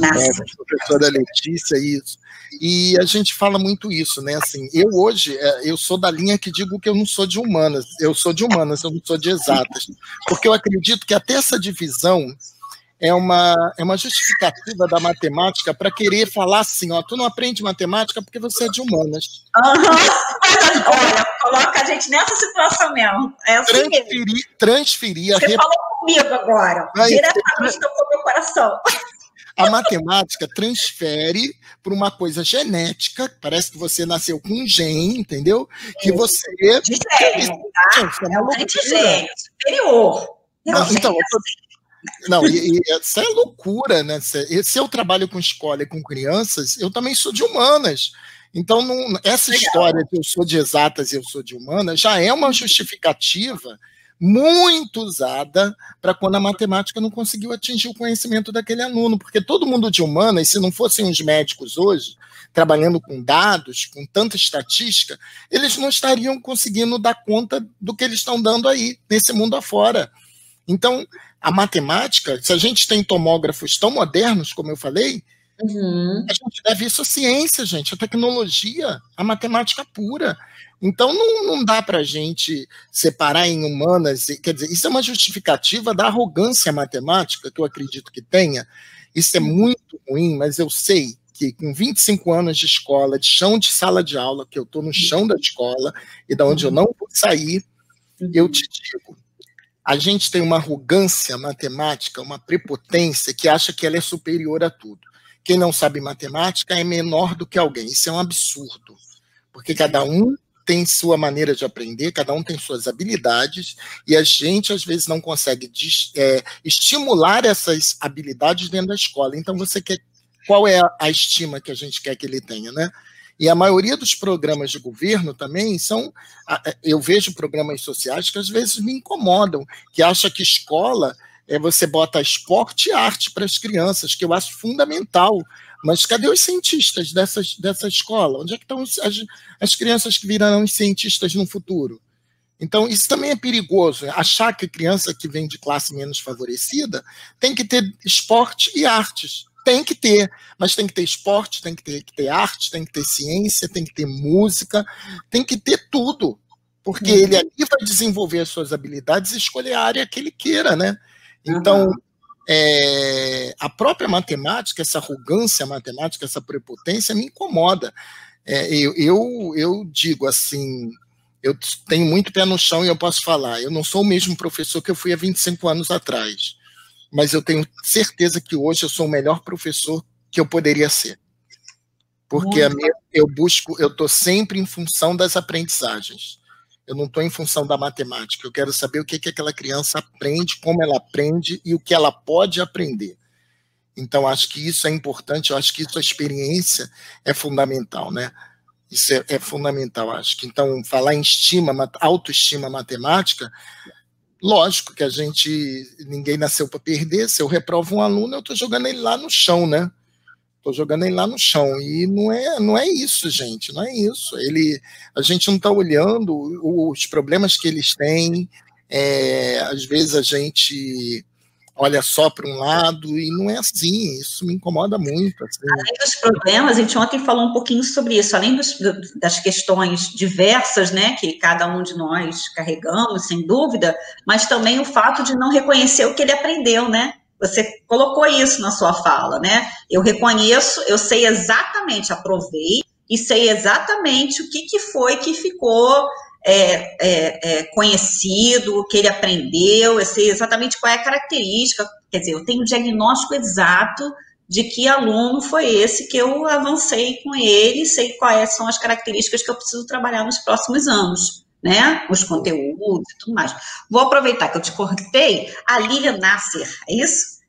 é, a professora Letícia, isso. E a gente fala muito isso, né? Assim, eu hoje, é, eu sou da linha que digo que eu não sou de humanas, eu sou de humanas, eu não sou de exatas, porque eu acredito que até essa divisão é uma, é uma justificativa da matemática para querer falar assim, ó, tu não aprende matemática porque você é de humanas. Uhum. Olha, coloca a gente nessa situação mesmo. É assim transferir, mesmo. transferir Você rep... falou comigo agora, Vai diretamente do meu coração. A matemática transfere para uma coisa genética, parece que você nasceu com um gene, entendeu? Que você. De gênio, tá? É um gênio superior. Não, então, não, e, e, essa é loucura, né? Se eu trabalho com escola e com crianças, eu também sou de humanas. Então, não, essa Legal. história que eu sou de exatas e eu sou de humanas já é uma justificativa muito usada para quando a matemática não conseguiu atingir o conhecimento daquele aluno, porque todo mundo de humanas, se não fossem os médicos hoje, trabalhando com dados, com tanta estatística, eles não estariam conseguindo dar conta do que eles estão dando aí, nesse mundo afora. Então, a matemática, se a gente tem tomógrafos tão modernos, como eu falei, uhum. a gente deve isso à ciência, gente, a tecnologia, a matemática pura. Então não, não dá para a gente separar em humanas, quer dizer, isso é uma justificativa da arrogância matemática que eu acredito que tenha. Isso é uhum. muito ruim, mas eu sei que com 25 anos de escola, de chão de sala de aula, que eu estou no chão da escola e da onde eu uhum. não vou sair, eu te digo, a gente tem uma arrogância matemática, uma prepotência que acha que ela é superior a tudo. Quem não sabe matemática é menor do que alguém. Isso é um absurdo, porque cada um tem sua maneira de aprender, cada um tem suas habilidades, e a gente às vezes não consegue é, estimular essas habilidades dentro da escola. Então você quer qual é a estima que a gente quer que ele tenha, né? E a maioria dos programas de governo também são. Eu vejo programas sociais que às vezes me incomodam, que acha que escola é você bota esporte e arte para as crianças, que eu acho fundamental. Mas cadê os cientistas dessas, dessa escola? Onde é que estão as, as crianças que virarão cientistas no futuro? Então, isso também é perigoso. Achar que criança que vem de classe menos favorecida tem que ter esporte e artes. Tem que ter, mas tem que ter esporte, tem que ter, que ter arte, tem que ter ciência, tem que ter música, tem que ter tudo. Porque uhum. ele ali vai desenvolver as suas habilidades e escolher a área que ele queira, né? Então, uhum. é, a própria matemática, essa arrogância matemática, essa prepotência me incomoda. É, eu, eu, eu digo assim, eu tenho muito pé no chão e eu posso falar, eu não sou o mesmo professor que eu fui há 25 anos atrás mas eu tenho certeza que hoje eu sou o melhor professor que eu poderia ser. Porque minha, eu busco, eu estou sempre em função das aprendizagens. Eu não estou em função da matemática. Eu quero saber o que, que aquela criança aprende, como ela aprende e o que ela pode aprender. Então, acho que isso é importante, eu acho que isso, a experiência é fundamental, né? Isso é, é fundamental, acho que. Então, falar em estima, autoestima matemática, Lógico que a gente, ninguém nasceu para perder. Se eu reprovo um aluno, eu estou jogando ele lá no chão, né? Estou jogando ele lá no chão. E não é, não é isso, gente, não é isso. Ele, a gente não está olhando os problemas que eles têm. É, às vezes a gente olha só para um lado e não é assim, isso me incomoda muito. Assim. Além dos problemas, a gente ontem falou um pouquinho sobre isso, além dos, das questões diversas, né, que cada um de nós carregamos, sem dúvida, mas também o fato de não reconhecer o que ele aprendeu, né? Você colocou isso na sua fala, né? Eu reconheço, eu sei exatamente, aprovei e sei exatamente o que, que foi que ficou é, é, é, conhecido, o que ele aprendeu, eu sei exatamente qual é a característica, quer dizer, eu tenho o diagnóstico exato de que aluno foi esse que eu avancei com ele, sei quais são as características que eu preciso trabalhar nos próximos anos, né? Os conteúdos e tudo mais. Vou aproveitar que eu te cortei, a Lilian Nasser, é isso?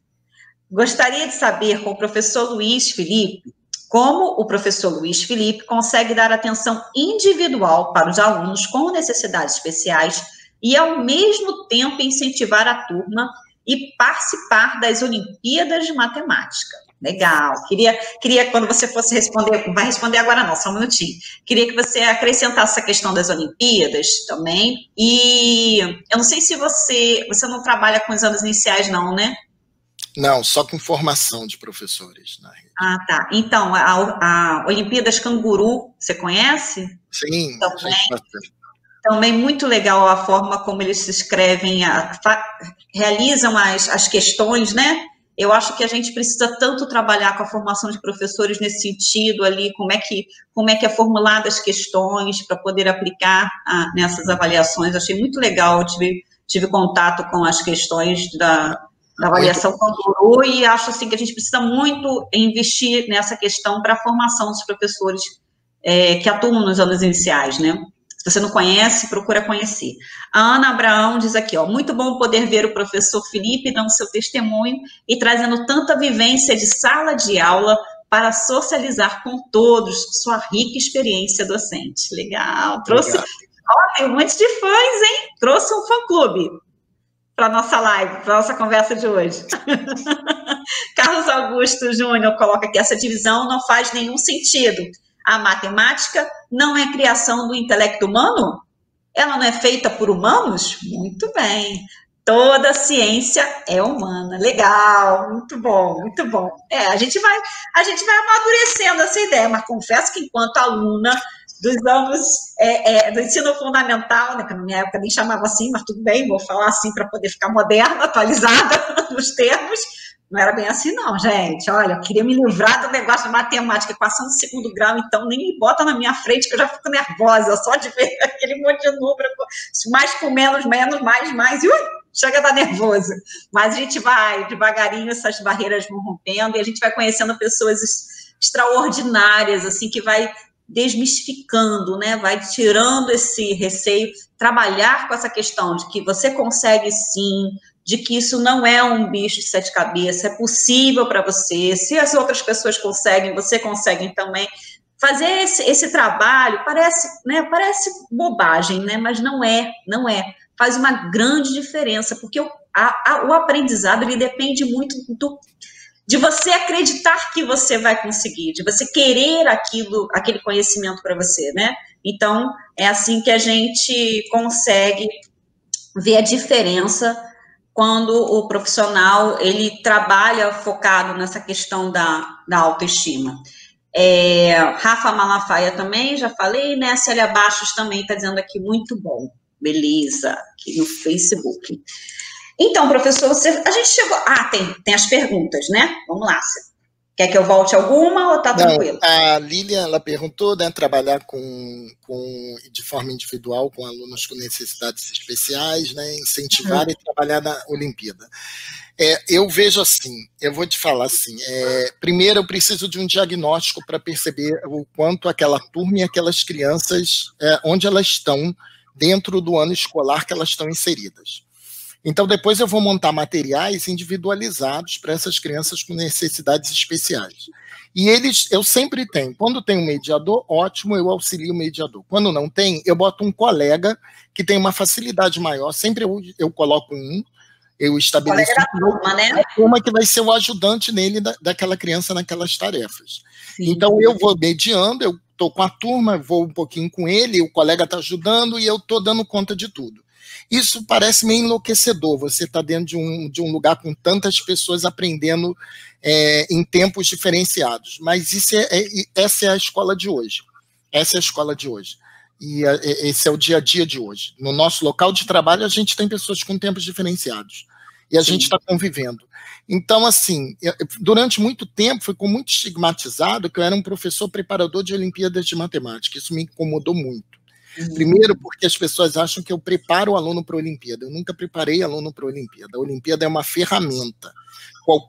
Gostaria de saber com o professor Luiz Felipe como o professor Luiz Felipe consegue dar atenção individual para os alunos com necessidades especiais e, ao mesmo tempo, incentivar a turma e participar das Olimpíadas de Matemática. Legal. Queria, queria quando você fosse responder, vai responder agora não, só um minutinho. Queria que você acrescentasse a questão das Olimpíadas também. E eu não sei se você, você não trabalha com anos iniciais não, né? Não, só com formação de professores na rede. Ah, tá. Então, a, a Olimpíadas Canguru, você conhece? Sim, também, também muito legal a forma como eles se escrevem, a, realizam as, as questões, né? Eu acho que a gente precisa tanto trabalhar com a formação de professores nesse sentido ali, como é que, como é, que é formulada as questões para poder aplicar a, nessas avaliações. Achei muito legal, tive, tive contato com as questões da, da avaliação Canguru e acho assim que a gente precisa muito investir nessa questão para a formação dos professores é, que atuam nos anos iniciais, né? Se você não conhece, procura conhecer. A Ana Abraão diz aqui, ó, muito bom poder ver o professor Felipe dando seu testemunho e trazendo tanta vivência de sala de aula para socializar com todos sua rica experiência docente. Legal, trouxe, ó, tem um monte de fãs, hein? Trouxe um fã-clube para nossa live, para nossa conversa de hoje. Carlos Augusto Júnior coloca que essa divisão não faz nenhum sentido. A matemática não é criação do intelecto humano? Ela não é feita por humanos? Muito bem. Toda ciência é humana. Legal, muito bom, muito bom. É, a gente vai, a gente vai amadurecendo essa ideia, mas confesso que enquanto aluna dos anos é, é, do ensino fundamental, né, que na minha época nem chamava assim, mas tudo bem, vou falar assim para poder ficar moderna, atualizada nos termos. Não era bem assim, não, gente. Olha, eu queria me livrar do negócio de matemática, passando de segundo grau, então nem me bota na minha frente, que eu já fico nervosa, só de ver aquele monte de número, mais com menos, menos, mais, mais, e ui, chega a dar nervoso. Mas a gente vai, devagarinho, essas barreiras vão rompendo, e a gente vai conhecendo pessoas extraordinárias, assim, que vai desmistificando, né? Vai tirando esse receio, trabalhar com essa questão de que você consegue sim, de que isso não é um bicho de sete cabeças, é possível para você. Se as outras pessoas conseguem, você consegue também. Fazer esse, esse trabalho parece, né? Parece bobagem, né? Mas não é, não é. Faz uma grande diferença, porque o, a, a, o aprendizado ele depende muito do de você acreditar que você vai conseguir, de você querer aquilo, aquele conhecimento para você, né? Então, é assim que a gente consegue ver a diferença quando o profissional ele trabalha focado nessa questão da, da autoestima. É, Rafa Malafaia também, já falei, né? Célia Baixos também está dizendo aqui, muito bom. Beleza, aqui no Facebook. Então, professor, você, a gente chegou. Ah, tem, tem as perguntas, né? Vamos lá. Quer que eu volte alguma ou está tranquilo? A Lilian ela perguntou, né, trabalhar com, com, de forma individual com alunos com necessidades especiais, né, incentivar uhum. e trabalhar na Olimpíada. É, eu vejo assim, eu vou te falar assim, é, primeiro eu preciso de um diagnóstico para perceber o quanto aquela turma e aquelas crianças, é, onde elas estão dentro do ano escolar que elas estão inseridas. Então, depois eu vou montar materiais individualizados para essas crianças com necessidades especiais. E eles, eu sempre tenho. Quando tem um mediador, ótimo, eu auxilio o mediador. Quando não tem, eu boto um colega que tem uma facilidade maior. Sempre eu, eu coloco um, eu estabeleço turma, né? a turma que vai ser o ajudante nele da, daquela criança naquelas tarefas. Sim. Então eu vou mediando, eu estou com a turma, vou um pouquinho com ele, o colega está ajudando e eu estou dando conta de tudo. Isso parece meio enlouquecedor, você está dentro de um, de um lugar com tantas pessoas aprendendo é, em tempos diferenciados. Mas isso é, é, essa é a escola de hoje. Essa é a escola de hoje. E a, esse é o dia a dia de hoje. No nosso local de trabalho, a gente tem pessoas com tempos diferenciados. E a Sim. gente está convivendo. Então, assim, durante muito tempo ficou muito estigmatizado que eu era um professor preparador de Olimpíadas de Matemática. Isso me incomodou muito. Uhum. Primeiro, porque as pessoas acham que eu preparo o aluno para a Olimpíada. Eu nunca preparei aluno para a Olimpíada. A Olimpíada é uma ferramenta.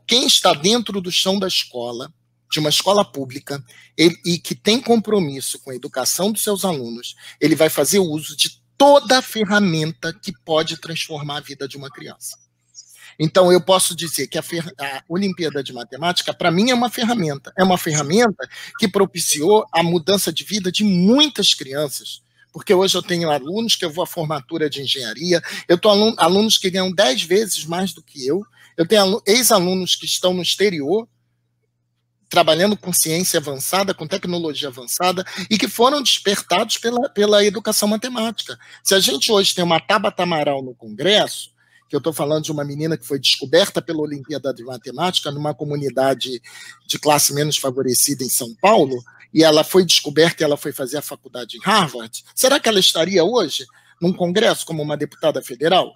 Quem está dentro do chão da escola, de uma escola pública, ele, e que tem compromisso com a educação dos seus alunos, ele vai fazer uso de toda a ferramenta que pode transformar a vida de uma criança. Então, eu posso dizer que a, a Olimpíada de Matemática, para mim, é uma ferramenta. É uma ferramenta que propiciou a mudança de vida de muitas crianças. Porque hoje eu tenho alunos que eu vou à formatura de engenharia, eu tenho alunos, alunos que ganham dez vezes mais do que eu, eu tenho ex-alunos que estão no exterior, trabalhando com ciência avançada, com tecnologia avançada, e que foram despertados pela, pela educação matemática. Se a gente hoje tem uma Tabata Amaral no Congresso, que eu estou falando de uma menina que foi descoberta pela Olimpíada de Matemática numa comunidade de classe menos favorecida em São Paulo, e ela foi descoberta e ela foi fazer a faculdade em Harvard, será que ela estaria hoje num congresso como uma deputada federal?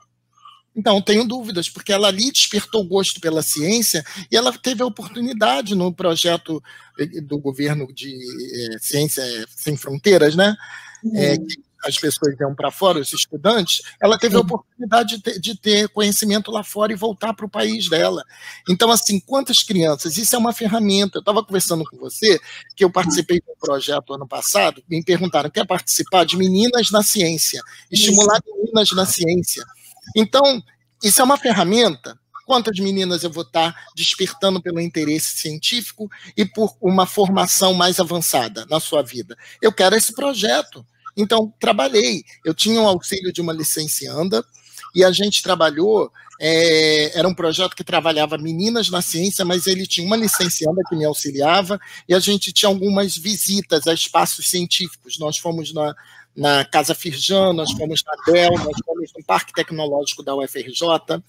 Então, tenho dúvidas, porque ela ali despertou gosto pela ciência e ela teve a oportunidade no projeto eh, do governo de é, Ciência Sem Fronteiras, né? Uhum. É, que as pessoas iam para fora, os estudantes, ela teve a oportunidade de ter, de ter conhecimento lá fora e voltar para o país dela. Então, assim, quantas crianças? Isso é uma ferramenta. Eu estava conversando com você, que eu participei de um projeto ano passado, me perguntaram, quer participar de Meninas na Ciência? Estimular meninas na ciência. Então, isso é uma ferramenta quantas meninas eu vou estar despertando pelo interesse científico e por uma formação mais avançada na sua vida. Eu quero esse projeto. Então, trabalhei. Eu tinha um auxílio de uma licencianda e a gente trabalhou. É, era um projeto que trabalhava meninas na ciência, mas ele tinha uma licencianda que me auxiliava e a gente tinha algumas visitas a espaços científicos. Nós fomos na, na Casa Firjan, nós fomos na DEL, nós fomos no Parque Tecnológico da UFRJ,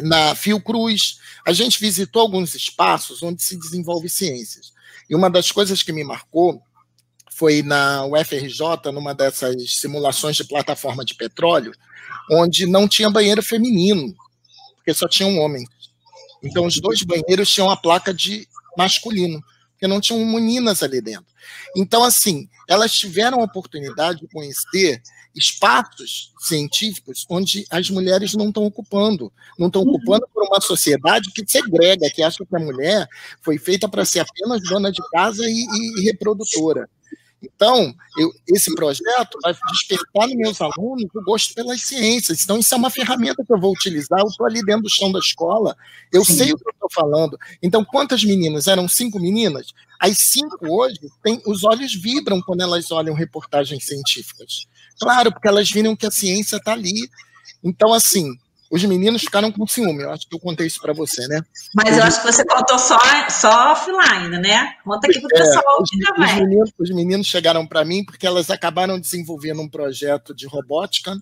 na Fiocruz. A gente visitou alguns espaços onde se desenvolve ciências. E uma das coisas que me marcou foi na UFRJ, numa dessas simulações de plataforma de petróleo, onde não tinha banheiro feminino, porque só tinham homens. Então, os dois banheiros tinham a placa de masculino, porque não tinham meninas ali dentro. Então, assim, elas tiveram a oportunidade de conhecer espaços científicos onde as mulheres não estão ocupando, não estão ocupando por uma sociedade que segrega, que acha que a mulher foi feita para ser apenas dona de casa e, e reprodutora. Então, eu, esse projeto vai despertar nos meus alunos o gosto pelas ciências. Então, isso é uma ferramenta que eu vou utilizar. Eu estou ali dentro do chão da escola, eu Sim. sei o que eu estou falando. Então, quantas meninas? Eram cinco meninas? As cinco hoje, tem, os olhos vibram quando elas olham reportagens científicas. Claro, porque elas viram que a ciência está ali. Então, assim, os meninos ficaram com ciúme. Eu acho que eu contei isso para você, né? Mas eu acho que você contou só, só offline, né? Conta aqui para o é, pessoal os, também. Os meninos, os meninos chegaram para mim porque elas acabaram desenvolvendo um projeto de robótica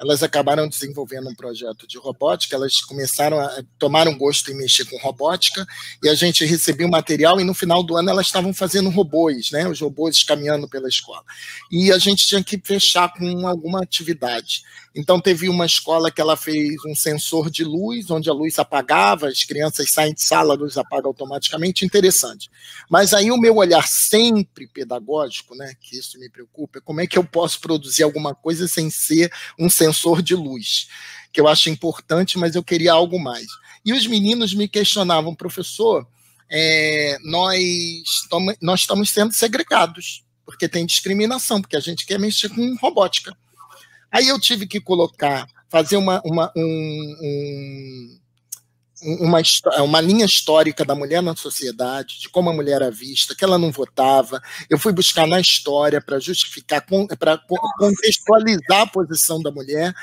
elas acabaram desenvolvendo um projeto de robótica, elas começaram a tomar um gosto em mexer com robótica, e a gente recebia o material, e no final do ano elas estavam fazendo robôs, né, os robôs caminhando pela escola. E a gente tinha que fechar com alguma atividade. Então, teve uma escola que ela fez um sensor de luz, onde a luz apagava, as crianças saem de sala, a luz apaga automaticamente, interessante. Mas aí o meu olhar sempre pedagógico, né, que isso me preocupa, é como é que eu posso produzir alguma coisa sem ser um sensor de luz, que eu acho importante, mas eu queria algo mais. E os meninos me questionavam, professor, é, nós, nós estamos sendo segregados, porque tem discriminação, porque a gente quer mexer com robótica. Aí eu tive que colocar, fazer uma, uma um, um uma, uma linha histórica da mulher na sociedade, de como a mulher era vista, que ela não votava. Eu fui buscar na história para justificar, para contextualizar a posição da mulher.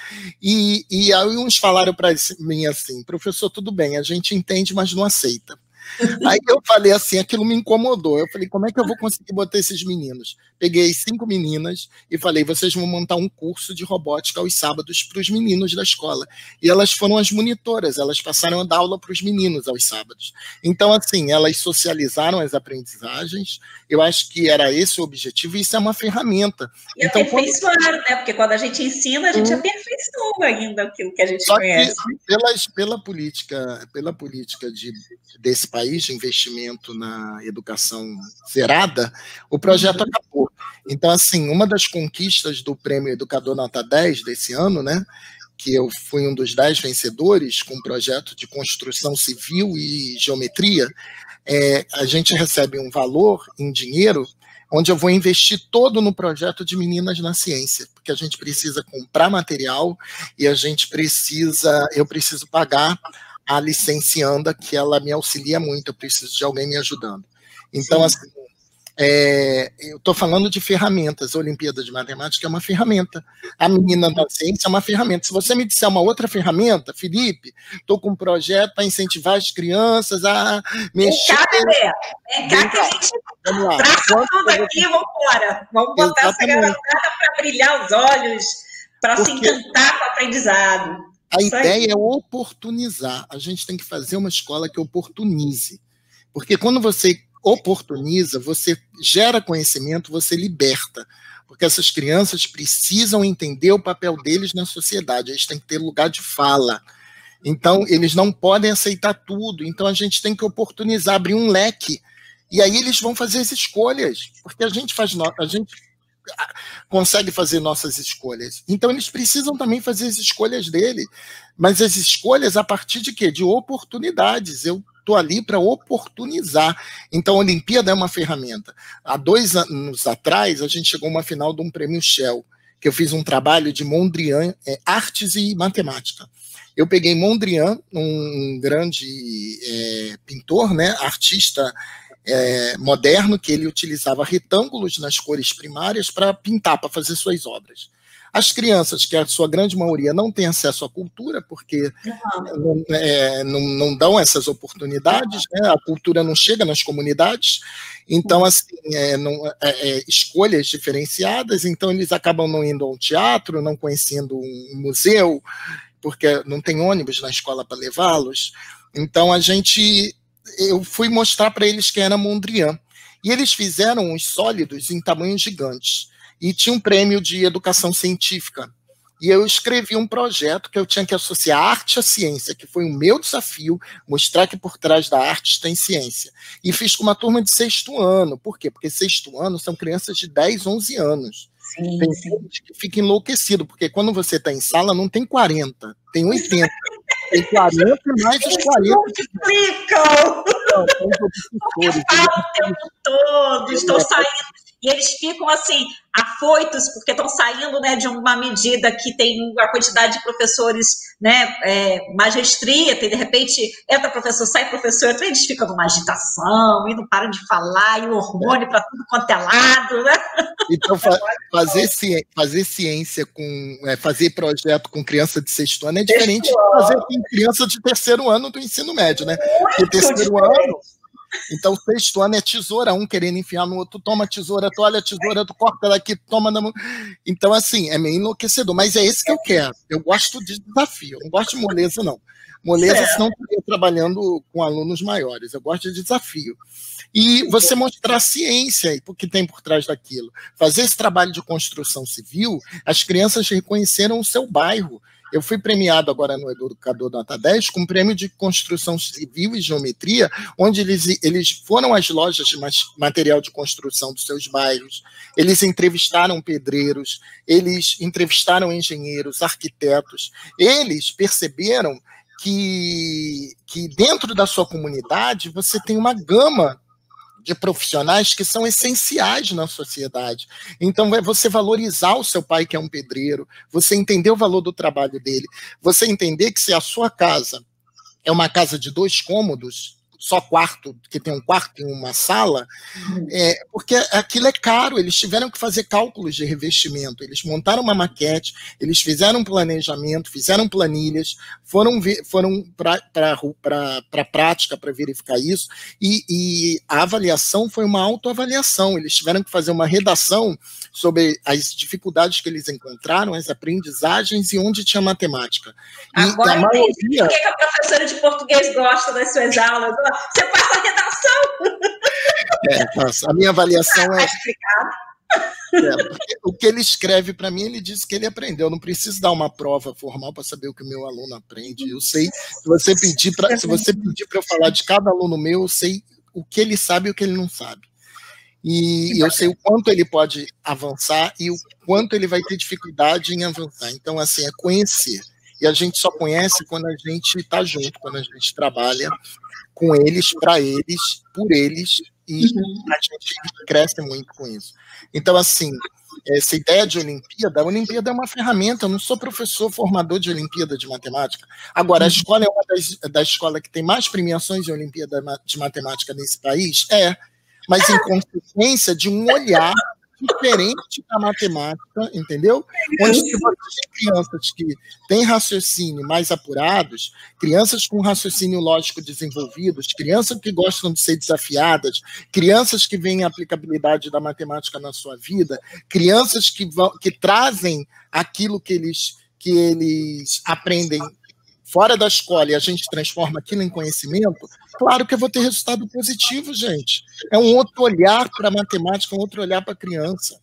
E, e aí uns falaram para mim assim: professor, tudo bem, a gente entende, mas não aceita. Aí eu falei assim, aquilo me incomodou. Eu falei, como é que eu vou conseguir botar esses meninos? Peguei cinco meninas e falei, vocês vão montar um curso de robótica aos sábados para os meninos da escola. E elas foram as monitoras, elas passaram a dar aula para os meninos aos sábados. Então, assim, elas socializaram as aprendizagens. Eu acho que era esse o objetivo, e isso é uma ferramenta. E então, aperfeiçoar, quando... né? Porque quando a gente ensina, a gente hum. aperfeiçoa ainda aquilo que a gente Só conhece. pelas, pela política, pela política de, desse país de investimento na educação zerada, o projeto uhum. acabou. Então, assim, uma das conquistas do Prêmio Educador Nota 10 desse ano, né, que eu fui um dos dez vencedores com um projeto de construção civil e geometria, é, a gente recebe um valor em dinheiro onde eu vou investir todo no projeto de Meninas na Ciência, porque a gente precisa comprar material e a gente precisa, eu preciso pagar a licencianda, que ela me auxilia muito, eu preciso de alguém me ajudando. Então, Sim. assim, é, eu estou falando de ferramentas. A Olimpíada de Matemática é uma ferramenta. A menina da ciência é uma ferramenta. Se você me disser uma outra ferramenta, Felipe, estou com um projeto para incentivar as crianças a mexer. Vem cá, bebê. Vem cá que a gente vamos lá. traça tudo aqui e vamos embora. Vamos botar Exatamente. essa garotada para brilhar os olhos, para se encantar com o aprendizado. A ideia é oportunizar. A gente tem que fazer uma escola que oportunize. Porque quando você oportuniza, você gera conhecimento, você liberta. Porque essas crianças precisam entender o papel deles na sociedade, eles têm que ter lugar de fala. Então, eles não podem aceitar tudo. Então, a gente tem que oportunizar, abrir um leque. E aí eles vão fazer as escolhas. Porque a gente faz. A gente consegue fazer nossas escolhas. Então eles precisam também fazer as escolhas dele, mas as escolhas a partir de quê? De oportunidades. Eu estou ali para oportunizar. Então a Olimpíada é uma ferramenta. Há dois anos atrás a gente chegou a uma final de um prêmio Shell, que eu fiz um trabalho de Mondrian, é, artes e matemática. Eu peguei Mondrian, um grande é, pintor, né, artista é, moderno que ele utilizava retângulos nas cores primárias para pintar, para fazer suas obras. As crianças, que a sua grande maioria não tem acesso à cultura, porque não, é, não, não, dão essas oportunidades, né? a cultura não chega nas comunidades, então, assim, é, não, é, é, escolhas diferenciadas, então eles acabam não indo ao teatro, não conhecendo um museu, porque não tem ônibus na escola para levá-los. Então, a gente eu fui mostrar para eles quem era Mondrian. E eles fizeram uns sólidos em tamanhos gigantes. E tinha um prêmio de educação científica. E eu escrevi um projeto que eu tinha que associar arte à ciência, que foi o meu desafio, mostrar que por trás da arte tem ciência. E fiz com uma turma de sexto ano. Por quê? Porque sexto ano são crianças de 10, 11 anos. Sim, tem gente que fica enlouquecido, porque quando você está em sala não tem 40, tem 80. Tem 40 mais os 40. Multiplicam! Não, são os o tempo todo, estão saindo e eles ficam assim, afoitos, porque estão saindo né, de uma medida que tem a quantidade de professores né, é, mais restrita, e de repente entra professor, sai professor, então eles ficam numa agitação, e não param de falar, e o hormônio para tudo quanto é lado. Né? Então, fa fazer, ci fazer ciência com. É, fazer projeto com criança de sexto ano é diferente de fazer com criança de terceiro ano do ensino médio, né? Porque terceiro diferente. ano então, sexto ano é tesoura, um querendo enfiar no outro, toma tesoura, tu olha a tesoura, tu corta daqui, toma na mão. Então, assim, é meio enlouquecedor, mas é esse que eu quero. Eu gosto de desafio, eu não gosto de moleza, não. Moleza, é. senão eu trabalhando com alunos maiores. Eu gosto de desafio. E você mostrar a ciência o que tem por trás daquilo. Fazer esse trabalho de construção civil, as crianças reconheceram o seu bairro, eu fui premiado agora no Educador Nota 10 com um prêmio de construção civil e geometria, onde eles, eles foram às lojas de material de construção dos seus bairros, eles entrevistaram pedreiros, eles entrevistaram engenheiros, arquitetos, eles perceberam que, que dentro da sua comunidade você tem uma gama de profissionais que são essenciais na sociedade. Então, é você valorizar o seu pai, que é um pedreiro, você entender o valor do trabalho dele, você entender que se a sua casa é uma casa de dois cômodos, só quarto, que tem um quarto e uma sala, uhum. é, porque aquilo é caro, eles tiveram que fazer cálculos de revestimento, eles montaram uma maquete, eles fizeram um planejamento, fizeram planilhas, foram, foram para a prática para verificar isso, e, e a avaliação foi uma autoavaliação, eles tiveram que fazer uma redação sobre as dificuldades que eles encontraram, as aprendizagens e onde tinha matemática. E Agora, a maioria... por que a professora de português gosta das suas aulas? Você passa a redação. É, a minha avaliação é. É, o que ele escreve para mim, ele diz que ele aprendeu. Eu não preciso dar uma prova formal para saber o que o meu aluno aprende. Eu sei, se você pedir para eu falar de cada aluno meu, eu sei o que ele sabe e o que ele não sabe. E eu sei o quanto ele pode avançar e o quanto ele vai ter dificuldade em avançar. Então, assim, é conhecer. E a gente só conhece quando a gente está junto, quando a gente trabalha com eles, para eles, por eles, e uhum. a gente cresce muito com isso. Então, assim, essa ideia de Olimpíada, a Olimpíada é uma ferramenta, eu não sou professor formador de Olimpíada de Matemática. Agora, a uhum. escola é uma das, da escola que tem mais premiações de Olimpíada de Matemática nesse país? É, mas em consequência de um olhar diferente da matemática, entendeu? Onde você tem crianças que têm raciocínio mais apurados, crianças com raciocínio lógico desenvolvidos, crianças que gostam de ser desafiadas, crianças que veem a aplicabilidade da matemática na sua vida, crianças que, vão, que trazem aquilo que eles, que eles aprendem fora da escola e a gente transforma aquilo em conhecimento, claro que eu vou ter resultado positivo, gente. É um outro olhar para a matemática, um outro olhar para a criança.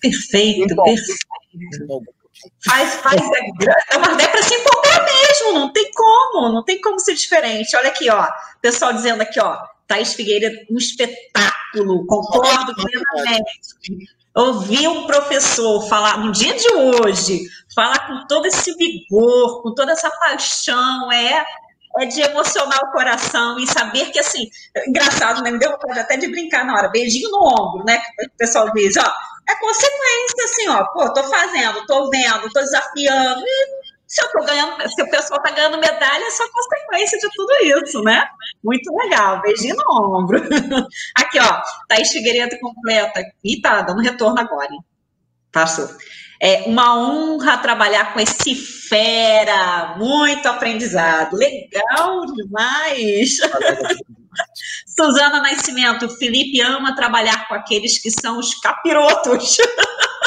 Perfeito, perfeito. Faz, faz, é, mas é para se empolgar mesmo, não tem como, não tem como ser diferente. Olha aqui, ó, pessoal dizendo aqui, ó, Thaís Figueiredo, um espetáculo, concordo plenamente ouvir um professor falar no dia de hoje, falar com todo esse vigor, com toda essa paixão, é é de emocionar o coração e saber que, assim, engraçado, né? Me deu vontade até de brincar na hora, beijinho no ombro, né? Que o pessoal diz, ó, é consequência, assim, ó, pô, tô fazendo, tô vendo, tô desafiando, e se eu tô ganhando, se o pessoal tá ganhando medalha, é só consequência de tudo isso, né? Muito legal, beijinho no ombro. Aqui, ó, Thaís Figueiredo completa. E tá dando retorno agora, hein? Passou. É uma honra trabalhar com esse fera, muito aprendizado. Legal demais. Suzana Nascimento, Felipe ama trabalhar com aqueles que são os capirotos.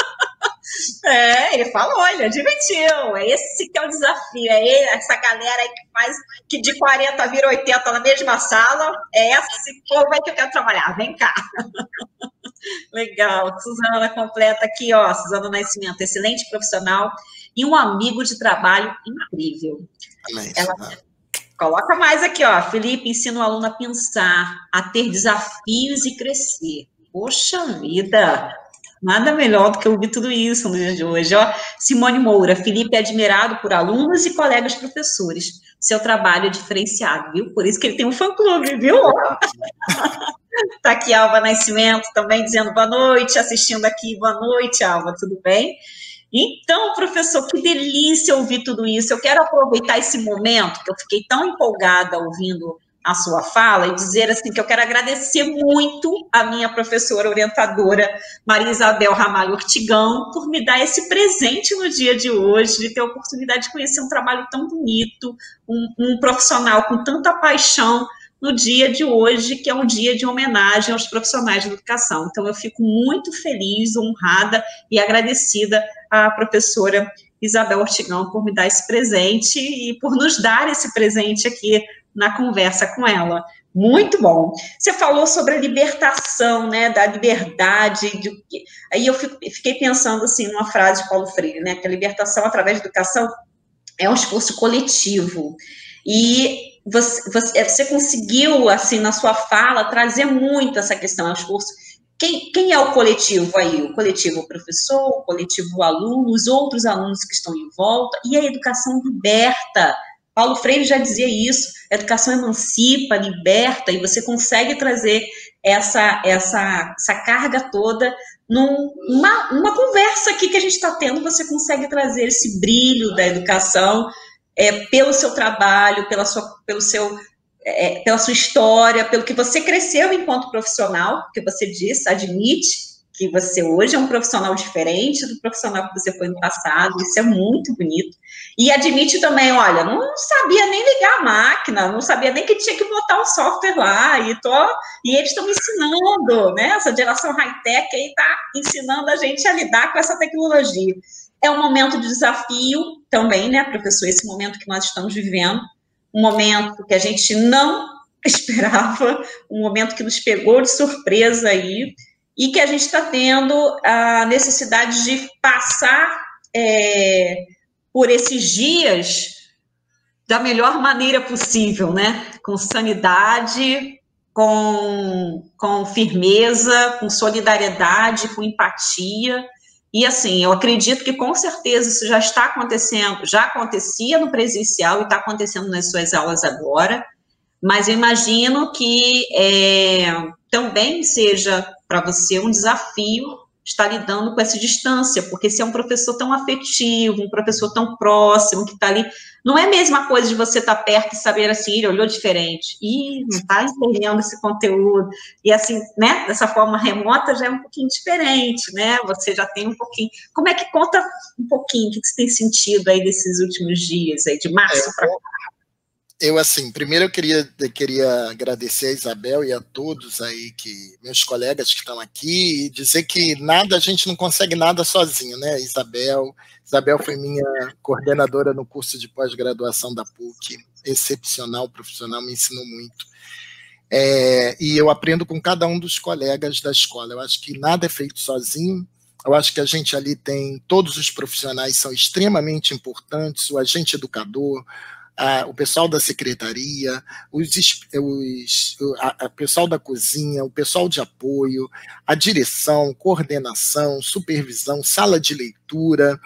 É, ele falou, ele admitiu. É esse que é o desafio. É essa galera aí que faz que de 40 vira 80 na mesma sala. É esse povo aí que eu quero trabalhar. Vem cá. Legal. Suzana completa aqui, ó. Suzana Nascimento, excelente profissional e um amigo de trabalho incrível. Ela coloca mais aqui, ó. Felipe ensina o aluno a pensar, a ter desafios e crescer. Poxa vida, Nada melhor do que ouvir tudo isso no dia de hoje. Ó, Simone Moura, Felipe é admirado por alunos e colegas professores. Seu trabalho é diferenciado, viu? Por isso que ele tem um fã-clube, viu? tá aqui Alva Nascimento também dizendo boa noite, assistindo aqui. Boa noite, Alva, tudo bem? Então, professor, que delícia ouvir tudo isso. Eu quero aproveitar esse momento que eu fiquei tão empolgada ouvindo a sua fala e dizer assim que eu quero agradecer muito a minha professora orientadora Maria Isabel Ramalho Ortigão por me dar esse presente no dia de hoje, de ter a oportunidade de conhecer um trabalho tão bonito, um, um profissional com tanta paixão no dia de hoje, que é um dia de homenagem aos profissionais de educação. Então, eu fico muito feliz, honrada e agradecida à professora Isabel Ortigão por me dar esse presente e por nos dar esse presente aqui na conversa com ela. Muito bom. Você falou sobre a libertação, né, da liberdade. De... Aí eu fiquei pensando assim numa frase de Paulo Freire, né, que a libertação através da educação é um esforço coletivo. E você, você, você conseguiu, assim, na sua fala, trazer muito essa questão, é um esforço quem, quem, é o coletivo aí? O coletivo professor, o coletivo aluno, os outros alunos que estão em volta, e a educação liberta Paulo Freire já dizia isso: a educação emancipa, liberta, e você consegue trazer essa, essa, essa carga toda numa uma conversa aqui que a gente está tendo, você consegue trazer esse brilho da educação é, pelo seu trabalho, pela sua, pelo seu, é, pela sua história, pelo que você cresceu enquanto profissional, que você disse, admite que você hoje é um profissional diferente do profissional que você foi no passado, isso é muito bonito. E admite também, olha, não sabia nem ligar a máquina, não sabia nem que tinha que botar o software lá, e, tô, e eles estão me ensinando, né? Essa geração high-tech aí está ensinando a gente a lidar com essa tecnologia. É um momento de desafio também, né, professor? Esse momento que nós estamos vivendo, um momento que a gente não esperava, um momento que nos pegou de surpresa aí, e que a gente está tendo a necessidade de passar é, por esses dias da melhor maneira possível, né? Com sanidade, com, com firmeza, com solidariedade, com empatia. E assim, eu acredito que com certeza isso já está acontecendo, já acontecia no presencial e está acontecendo nas suas aulas agora, mas eu imagino que é, também seja para você um desafio estar lidando com essa distância, porque se é um professor tão afetivo, um professor tão próximo, que está ali, não é a mesma coisa de você estar tá perto e saber assim, ele olhou diferente, e não está entendendo esse conteúdo, e assim, né, dessa forma remota já é um pouquinho diferente, né, você já tem um pouquinho, como é que conta um pouquinho, o que você tem sentido aí desses últimos dias, aí de março é, para cá? Eu, assim, primeiro eu queria, eu queria agradecer a Isabel e a todos aí, que meus colegas que estão aqui, e dizer que nada, a gente não consegue nada sozinho, né? Isabel, Isabel foi minha coordenadora no curso de pós-graduação da PUC, excepcional, profissional, me ensinou muito. É, e eu aprendo com cada um dos colegas da escola. Eu acho que nada é feito sozinho. Eu acho que a gente ali tem, todos os profissionais são extremamente importantes, o agente educador, a, o pessoal da secretaria, os, os a, a, pessoal da cozinha, o pessoal de apoio, a direção, coordenação, supervisão, sala de leitura,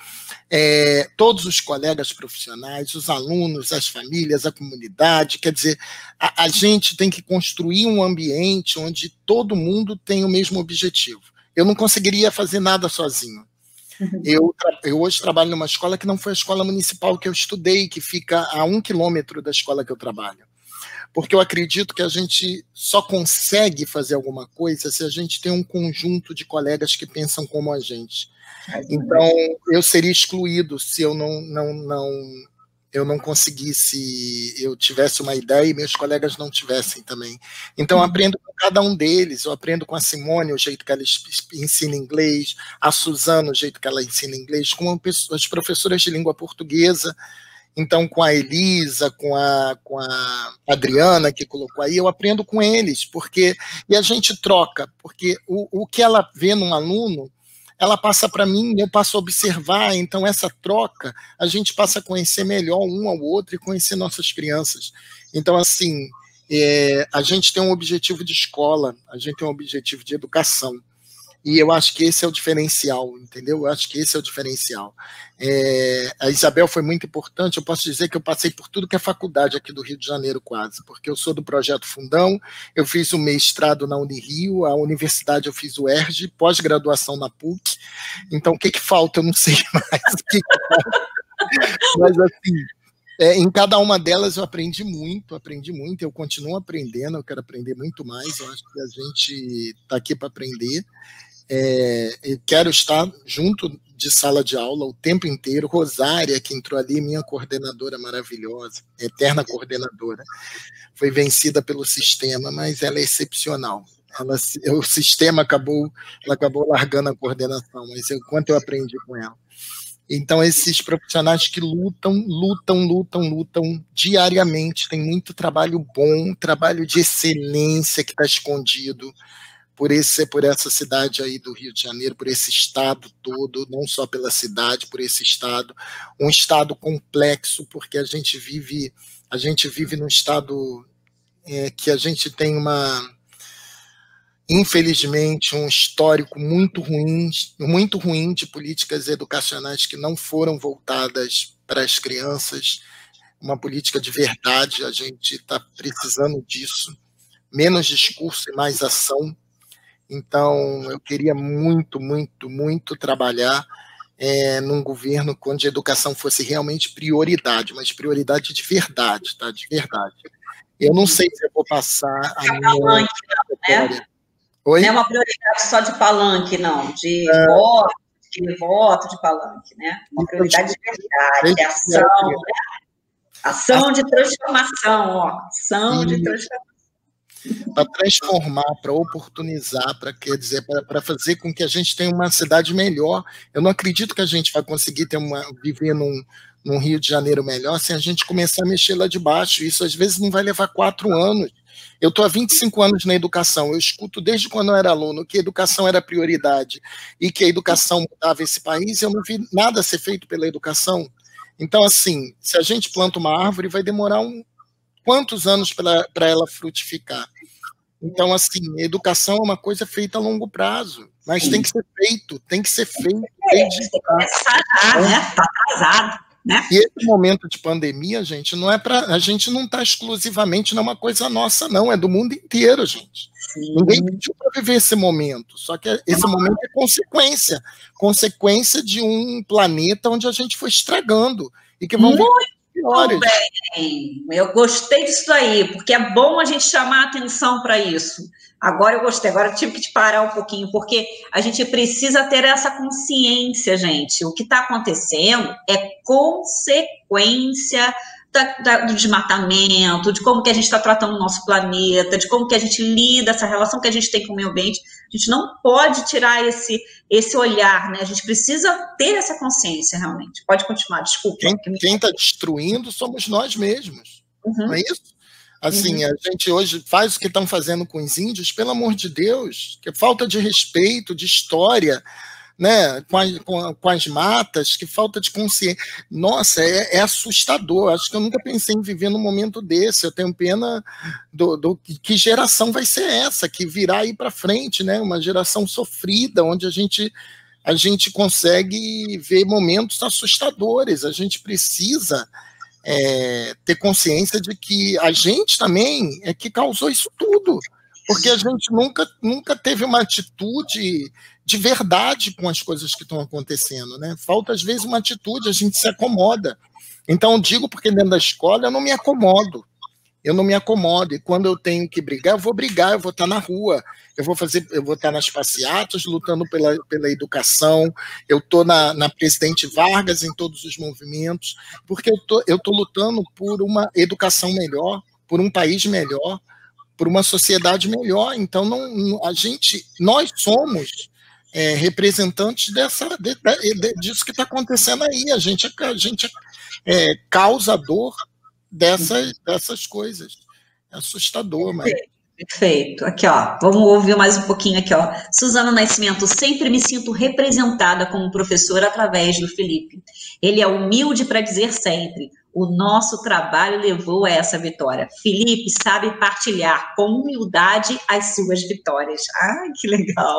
é, todos os colegas profissionais, os alunos, as famílias, a comunidade. Quer dizer, a, a gente tem que construir um ambiente onde todo mundo tem o mesmo objetivo. Eu não conseguiria fazer nada sozinho. Uhum. Eu, eu hoje trabalho numa escola que não foi a escola municipal que eu estudei, que fica a um quilômetro da escola que eu trabalho. Porque eu acredito que a gente só consegue fazer alguma coisa se a gente tem um conjunto de colegas que pensam como a gente. Então, eu seria excluído se eu não, não, não eu não conseguisse, eu tivesse uma ideia e meus colegas não tivessem também. Então, eu uhum. aprendo com cada um deles, eu aprendo com a Simone, o jeito que ela ensina inglês, a Suzana, o jeito que ela ensina inglês, com as professoras de língua portuguesa, então com a Elisa, com a, com a Adriana, que colocou aí, eu aprendo com eles, porque, e a gente troca, porque o, o que ela vê num aluno, ela passa para mim, eu passo a observar, então essa troca, a gente passa a conhecer melhor um ao outro e conhecer nossas crianças. Então, assim, é, a gente tem um objetivo de escola, a gente tem um objetivo de educação. E eu acho que esse é o diferencial, entendeu? Eu acho que esse é o diferencial. É, a Isabel foi muito importante. Eu posso dizer que eu passei por tudo que é faculdade aqui do Rio de Janeiro, quase, porque eu sou do projeto Fundão, eu fiz o mestrado na Unirio, a universidade eu fiz o ERJ, pós-graduação na PUC. Então, o que, que falta? Eu não sei mais. O que, que. Mas, assim, é, em cada uma delas eu aprendi muito, aprendi muito, eu continuo aprendendo, eu quero aprender muito mais, eu acho que a gente está aqui para aprender. É, eu quero estar junto de sala de aula o tempo inteiro. Rosária, que entrou ali, minha coordenadora maravilhosa, eterna coordenadora, foi vencida pelo sistema, mas ela é excepcional. Ela, o sistema acabou, ela acabou largando a coordenação, mas eu, quanto eu aprendi com ela. Então, esses profissionais que lutam, lutam, lutam, lutam diariamente, tem muito trabalho bom, trabalho de excelência que está escondido por esse por essa cidade aí do Rio de Janeiro, por esse estado todo, não só pela cidade, por esse estado, um estado complexo, porque a gente vive a gente vive num estado é, que a gente tem uma infelizmente um histórico muito ruim, muito ruim de políticas educacionais que não foram voltadas para as crianças, uma política de verdade, a gente está precisando disso, menos discurso e mais ação então, eu queria muito, muito, muito trabalhar é, num governo onde a educação fosse realmente prioridade, mas prioridade de verdade, tá? De verdade. Eu não sei se eu vou passar a minha palanque, não, né? Oi? Não é uma prioridade só de palanque, não, de é... voto, de voto de palanque, né? Uma prioridade de verdade, de ação, né? Ação de transformação, ó. Ação de transformação para transformar, para oportunizar, para quer dizer, para fazer com que a gente tenha uma cidade melhor. Eu não acredito que a gente vai conseguir ter uma, viver num, num Rio de Janeiro melhor se a gente começar a mexer lá de baixo. Isso às vezes não vai levar quatro anos. Eu estou há 25 anos na educação, eu escuto desde quando eu era aluno que a educação era prioridade e que a educação mudava esse país, eu não vi nada ser feito pela educação. Então, assim, se a gente planta uma árvore, vai demorar um, quantos anos para ela frutificar? Então, assim, educação é uma coisa feita a longo prazo, mas Sim. tem que ser feito, tem que ser feito. É, tem que começar já, né? Está atrasado. Né? E esse momento de pandemia, gente, não é para a gente não está exclusivamente numa coisa nossa, não, é do mundo inteiro, gente. Sim. Ninguém pediu para viver esse momento, só que esse é momento é consequência, consequência de um planeta onde a gente foi estragando e que vão Muito piores. Bem, eu gostei disso aí, porque é bom a gente chamar a atenção para isso. Agora eu gostei, agora eu tive que te parar um pouquinho, porque a gente precisa ter essa consciência, gente. O que está acontecendo é consequência da, do desmatamento, de como que a gente está tratando o nosso planeta, de como que a gente lida, essa relação que a gente tem com o meio ambiente. A gente não pode tirar esse, esse olhar, né? A gente precisa ter essa consciência, realmente. Pode continuar, desculpa. Quem está destruindo somos nós mesmos, uhum. não é isso? Assim, uhum. a gente hoje faz o que estão fazendo com os índios, pelo amor de Deus, que é falta de respeito, de história, né, com, a, com, com, as matas, que falta de consciência. Nossa, é, é, assustador. Acho que eu nunca pensei em viver num momento desse. Eu tenho pena do, do que geração vai ser essa, que virá aí para frente, né? Uma geração sofrida, onde a gente a gente consegue ver momentos assustadores. A gente precisa é, ter consciência de que a gente também é que causou isso tudo, porque a gente nunca, nunca teve uma atitude de verdade com as coisas que estão acontecendo, né? Falta às vezes uma atitude, a gente se acomoda. Então digo porque dentro da escola eu não me acomodo. Eu não me acomodo e quando eu tenho que brigar, eu vou brigar, eu vou estar na rua, eu vou fazer, eu vou estar nas passeatas lutando pela, pela educação, eu estou na, na Presidente Vargas em todos os movimentos, porque eu tô, eu tô lutando por uma educação melhor, por um país melhor, por uma sociedade melhor. Então não, a gente, nós somos é, representantes dessa, de, de, disso que está acontecendo aí. A gente, a gente é, causador dessas, dessas coisas. É assustador, mas. Perfeito. Aqui, ó, vamos ouvir mais um pouquinho aqui, ó. Suzana Nascimento, sempre me sinto representada como professora através do Felipe. Ele é humilde para dizer sempre. O nosso trabalho levou a essa vitória. Felipe sabe partilhar com humildade as suas vitórias. Ai, que legal.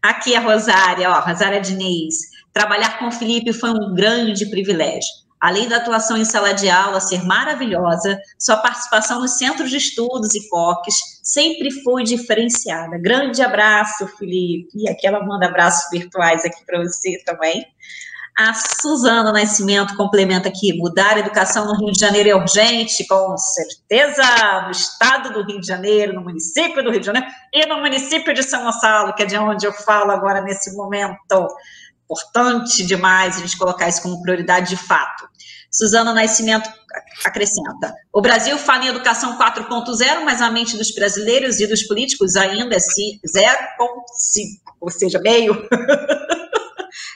Aqui a Rosária, ó, Rosária Diniz. Trabalhar com o Felipe foi um grande privilégio. Além da atuação em sala de aula ser maravilhosa, sua participação nos centros de estudos e COCs sempre foi diferenciada. Grande abraço, Felipe. E aqui ela manda abraços virtuais aqui para você também. A Suzana Nascimento complementa aqui: mudar a educação no Rio de Janeiro é urgente, com certeza, no estado do Rio de Janeiro, no município do Rio de Janeiro e no município de São Gonçalo, que é de onde eu falo agora nesse momento. Importante demais a gente colocar isso como prioridade de fato. Suzana Nascimento acrescenta: o Brasil fala em educação 4.0, mas a mente dos brasileiros e dos políticos ainda é 0.5, ou seja, meio.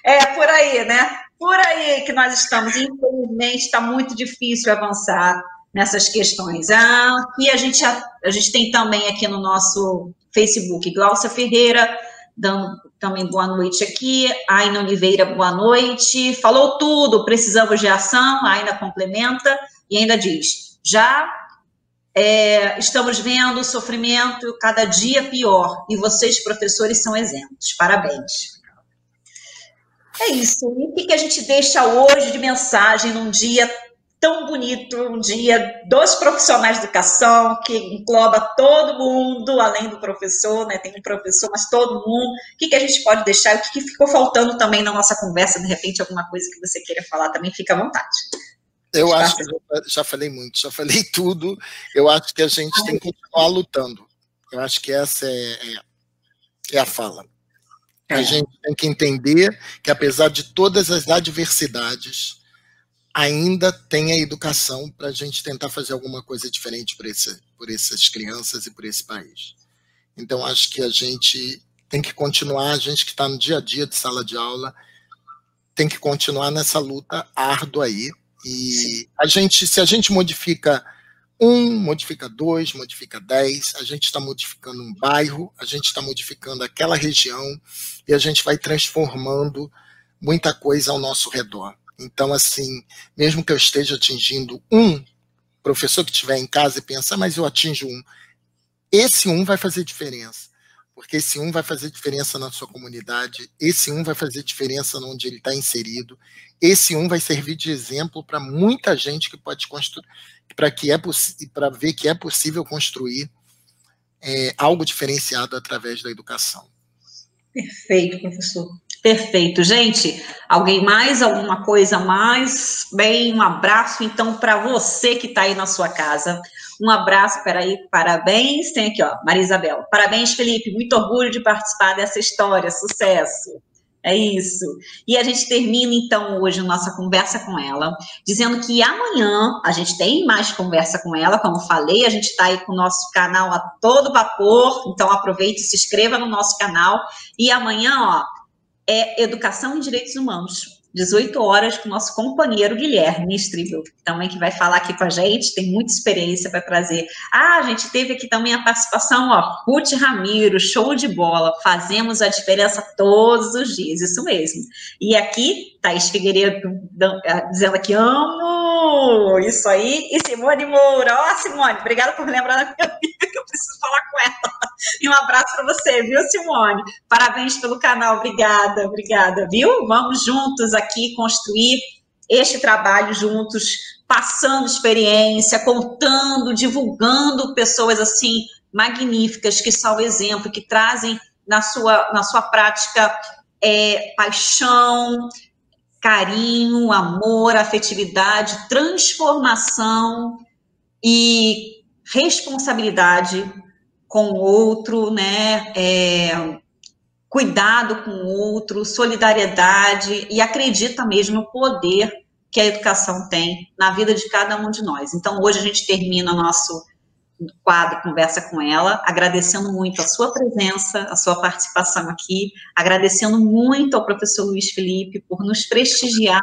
É por aí, né? Por aí que nós estamos. Infelizmente, está muito difícil avançar nessas questões. Ah, e a gente, a, a gente tem também aqui no nosso Facebook, Glaucia Ferreira, dando também boa noite aqui. Aina Oliveira, boa noite. Falou tudo, precisamos de ação. Aina complementa e ainda diz: já é, estamos vendo o sofrimento cada dia pior e vocês, professores, são exemplos. Parabéns. É isso. E o que a gente deixa hoje de mensagem num dia tão bonito, um dia dos profissionais de educação, que engloba todo mundo, além do professor, né? Tem um professor, mas todo mundo. O que, que a gente pode deixar? O que, que ficou faltando também na nossa conversa? De repente, alguma coisa que você queira falar também, fica à vontade. Eu acho que já, já falei muito, já falei tudo. Eu acho que a gente tem que continuar lutando. Eu acho que essa é, é, é a fala. A é. gente tem que entender que, apesar de todas as adversidades, ainda tem a educação para a gente tentar fazer alguma coisa diferente por, esse, por essas crianças e por esse país. Então, acho que a gente tem que continuar, a gente que está no dia a dia de sala de aula, tem que continuar nessa luta árdua aí. E a gente, se a gente modifica um, modifica dois, modifica dez, a gente está modificando um bairro, a gente está modificando aquela região e a gente vai transformando muita coisa ao nosso redor. Então, assim, mesmo que eu esteja atingindo um professor que estiver em casa e pensa, ah, mas eu atinjo um, esse um vai fazer diferença. Porque esse um vai fazer diferença na sua comunidade, esse um vai fazer diferença onde ele está inserido, esse um vai servir de exemplo para muita gente que pode construir, para que é para ver que é possível construir é, algo diferenciado através da educação. Perfeito, professor. Perfeito. Gente, alguém mais? Alguma coisa mais? Bem, um abraço, então, para você que está aí na sua casa. Um abraço, peraí, parabéns. Tem aqui, ó, Maria Isabel. Parabéns, Felipe. Muito orgulho de participar dessa história. Sucesso. É isso. E a gente termina, então, hoje a nossa conversa com ela, dizendo que amanhã a gente tem mais conversa com ela, como falei, a gente está aí com o nosso canal a todo vapor, então aproveite, se inscreva no nosso canal. E amanhã, ó, é Educação em Direitos Humanos. 18 horas com o nosso companheiro Guilherme Stribel, também que vai falar aqui com a gente, tem muita experiência para trazer. Ah, a gente teve aqui também a participação, ó, Ruth Ramiro, show de bola, fazemos a diferença todos os dias, isso mesmo. E aqui, Thaís Figueiredo eh, dizendo aqui, amo, isso aí, e Simone Moura, ó, Simone, obrigada por lembrar da minha amiga, que eu preciso falar com ela. E um abraço para você, viu, Simone? Parabéns pelo canal, obrigada, obrigada, viu? Vamos juntos aqui construir este trabalho juntos, passando experiência, contando, divulgando pessoas assim magníficas que são exemplo, que trazem na sua, na sua prática é, paixão, carinho, amor, afetividade, transformação e responsabilidade com o outro, né? É, cuidado com o outro, solidariedade e acredita mesmo no poder que a educação tem na vida de cada um de nós. Então, hoje a gente termina nosso quadro Conversa com ela, agradecendo muito a sua presença, a sua participação aqui, agradecendo muito ao professor Luiz Felipe por nos prestigiar,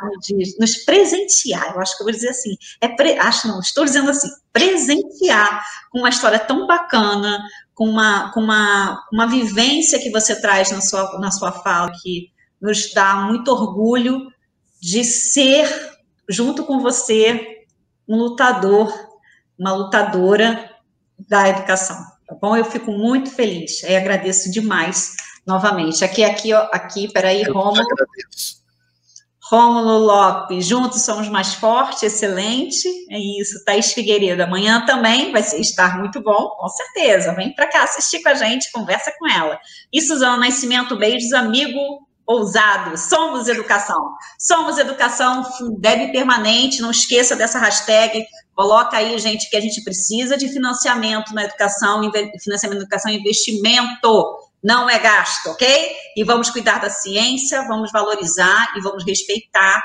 nos presentear, eu acho que eu vou dizer assim, é pre, acho não, estou dizendo assim, presentear com uma história tão bacana, com uma, com uma, uma vivência que você traz na sua, na sua fala, que nos dá muito orgulho de ser, junto com você, um lutador, uma lutadora da educação, tá bom? Eu fico muito feliz e agradeço demais novamente. Aqui, aqui, ó, aqui, peraí, Romulo. Rômulo Lopes, juntos somos mais fortes, excelente. É isso, Thaís Figueiredo, amanhã também vai estar muito bom, com certeza. Vem para cá assistir com a gente, conversa com ela. E Suzana Nascimento, beijos, amigo ousado. Somos educação. Somos educação, deve permanente. Não esqueça dessa hashtag. Coloca aí, gente, que a gente precisa de financiamento na educação, financiamento na educação, investimento não é gasto, ok? E vamos cuidar da ciência, vamos valorizar e vamos respeitar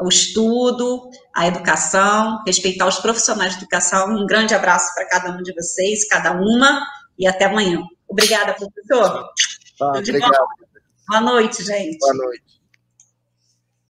o estudo, a educação, respeitar os profissionais de educação. Um grande abraço para cada um de vocês, cada uma, e até amanhã. Obrigada, professor. Tá, obrigado. Boa noite, gente. Boa noite.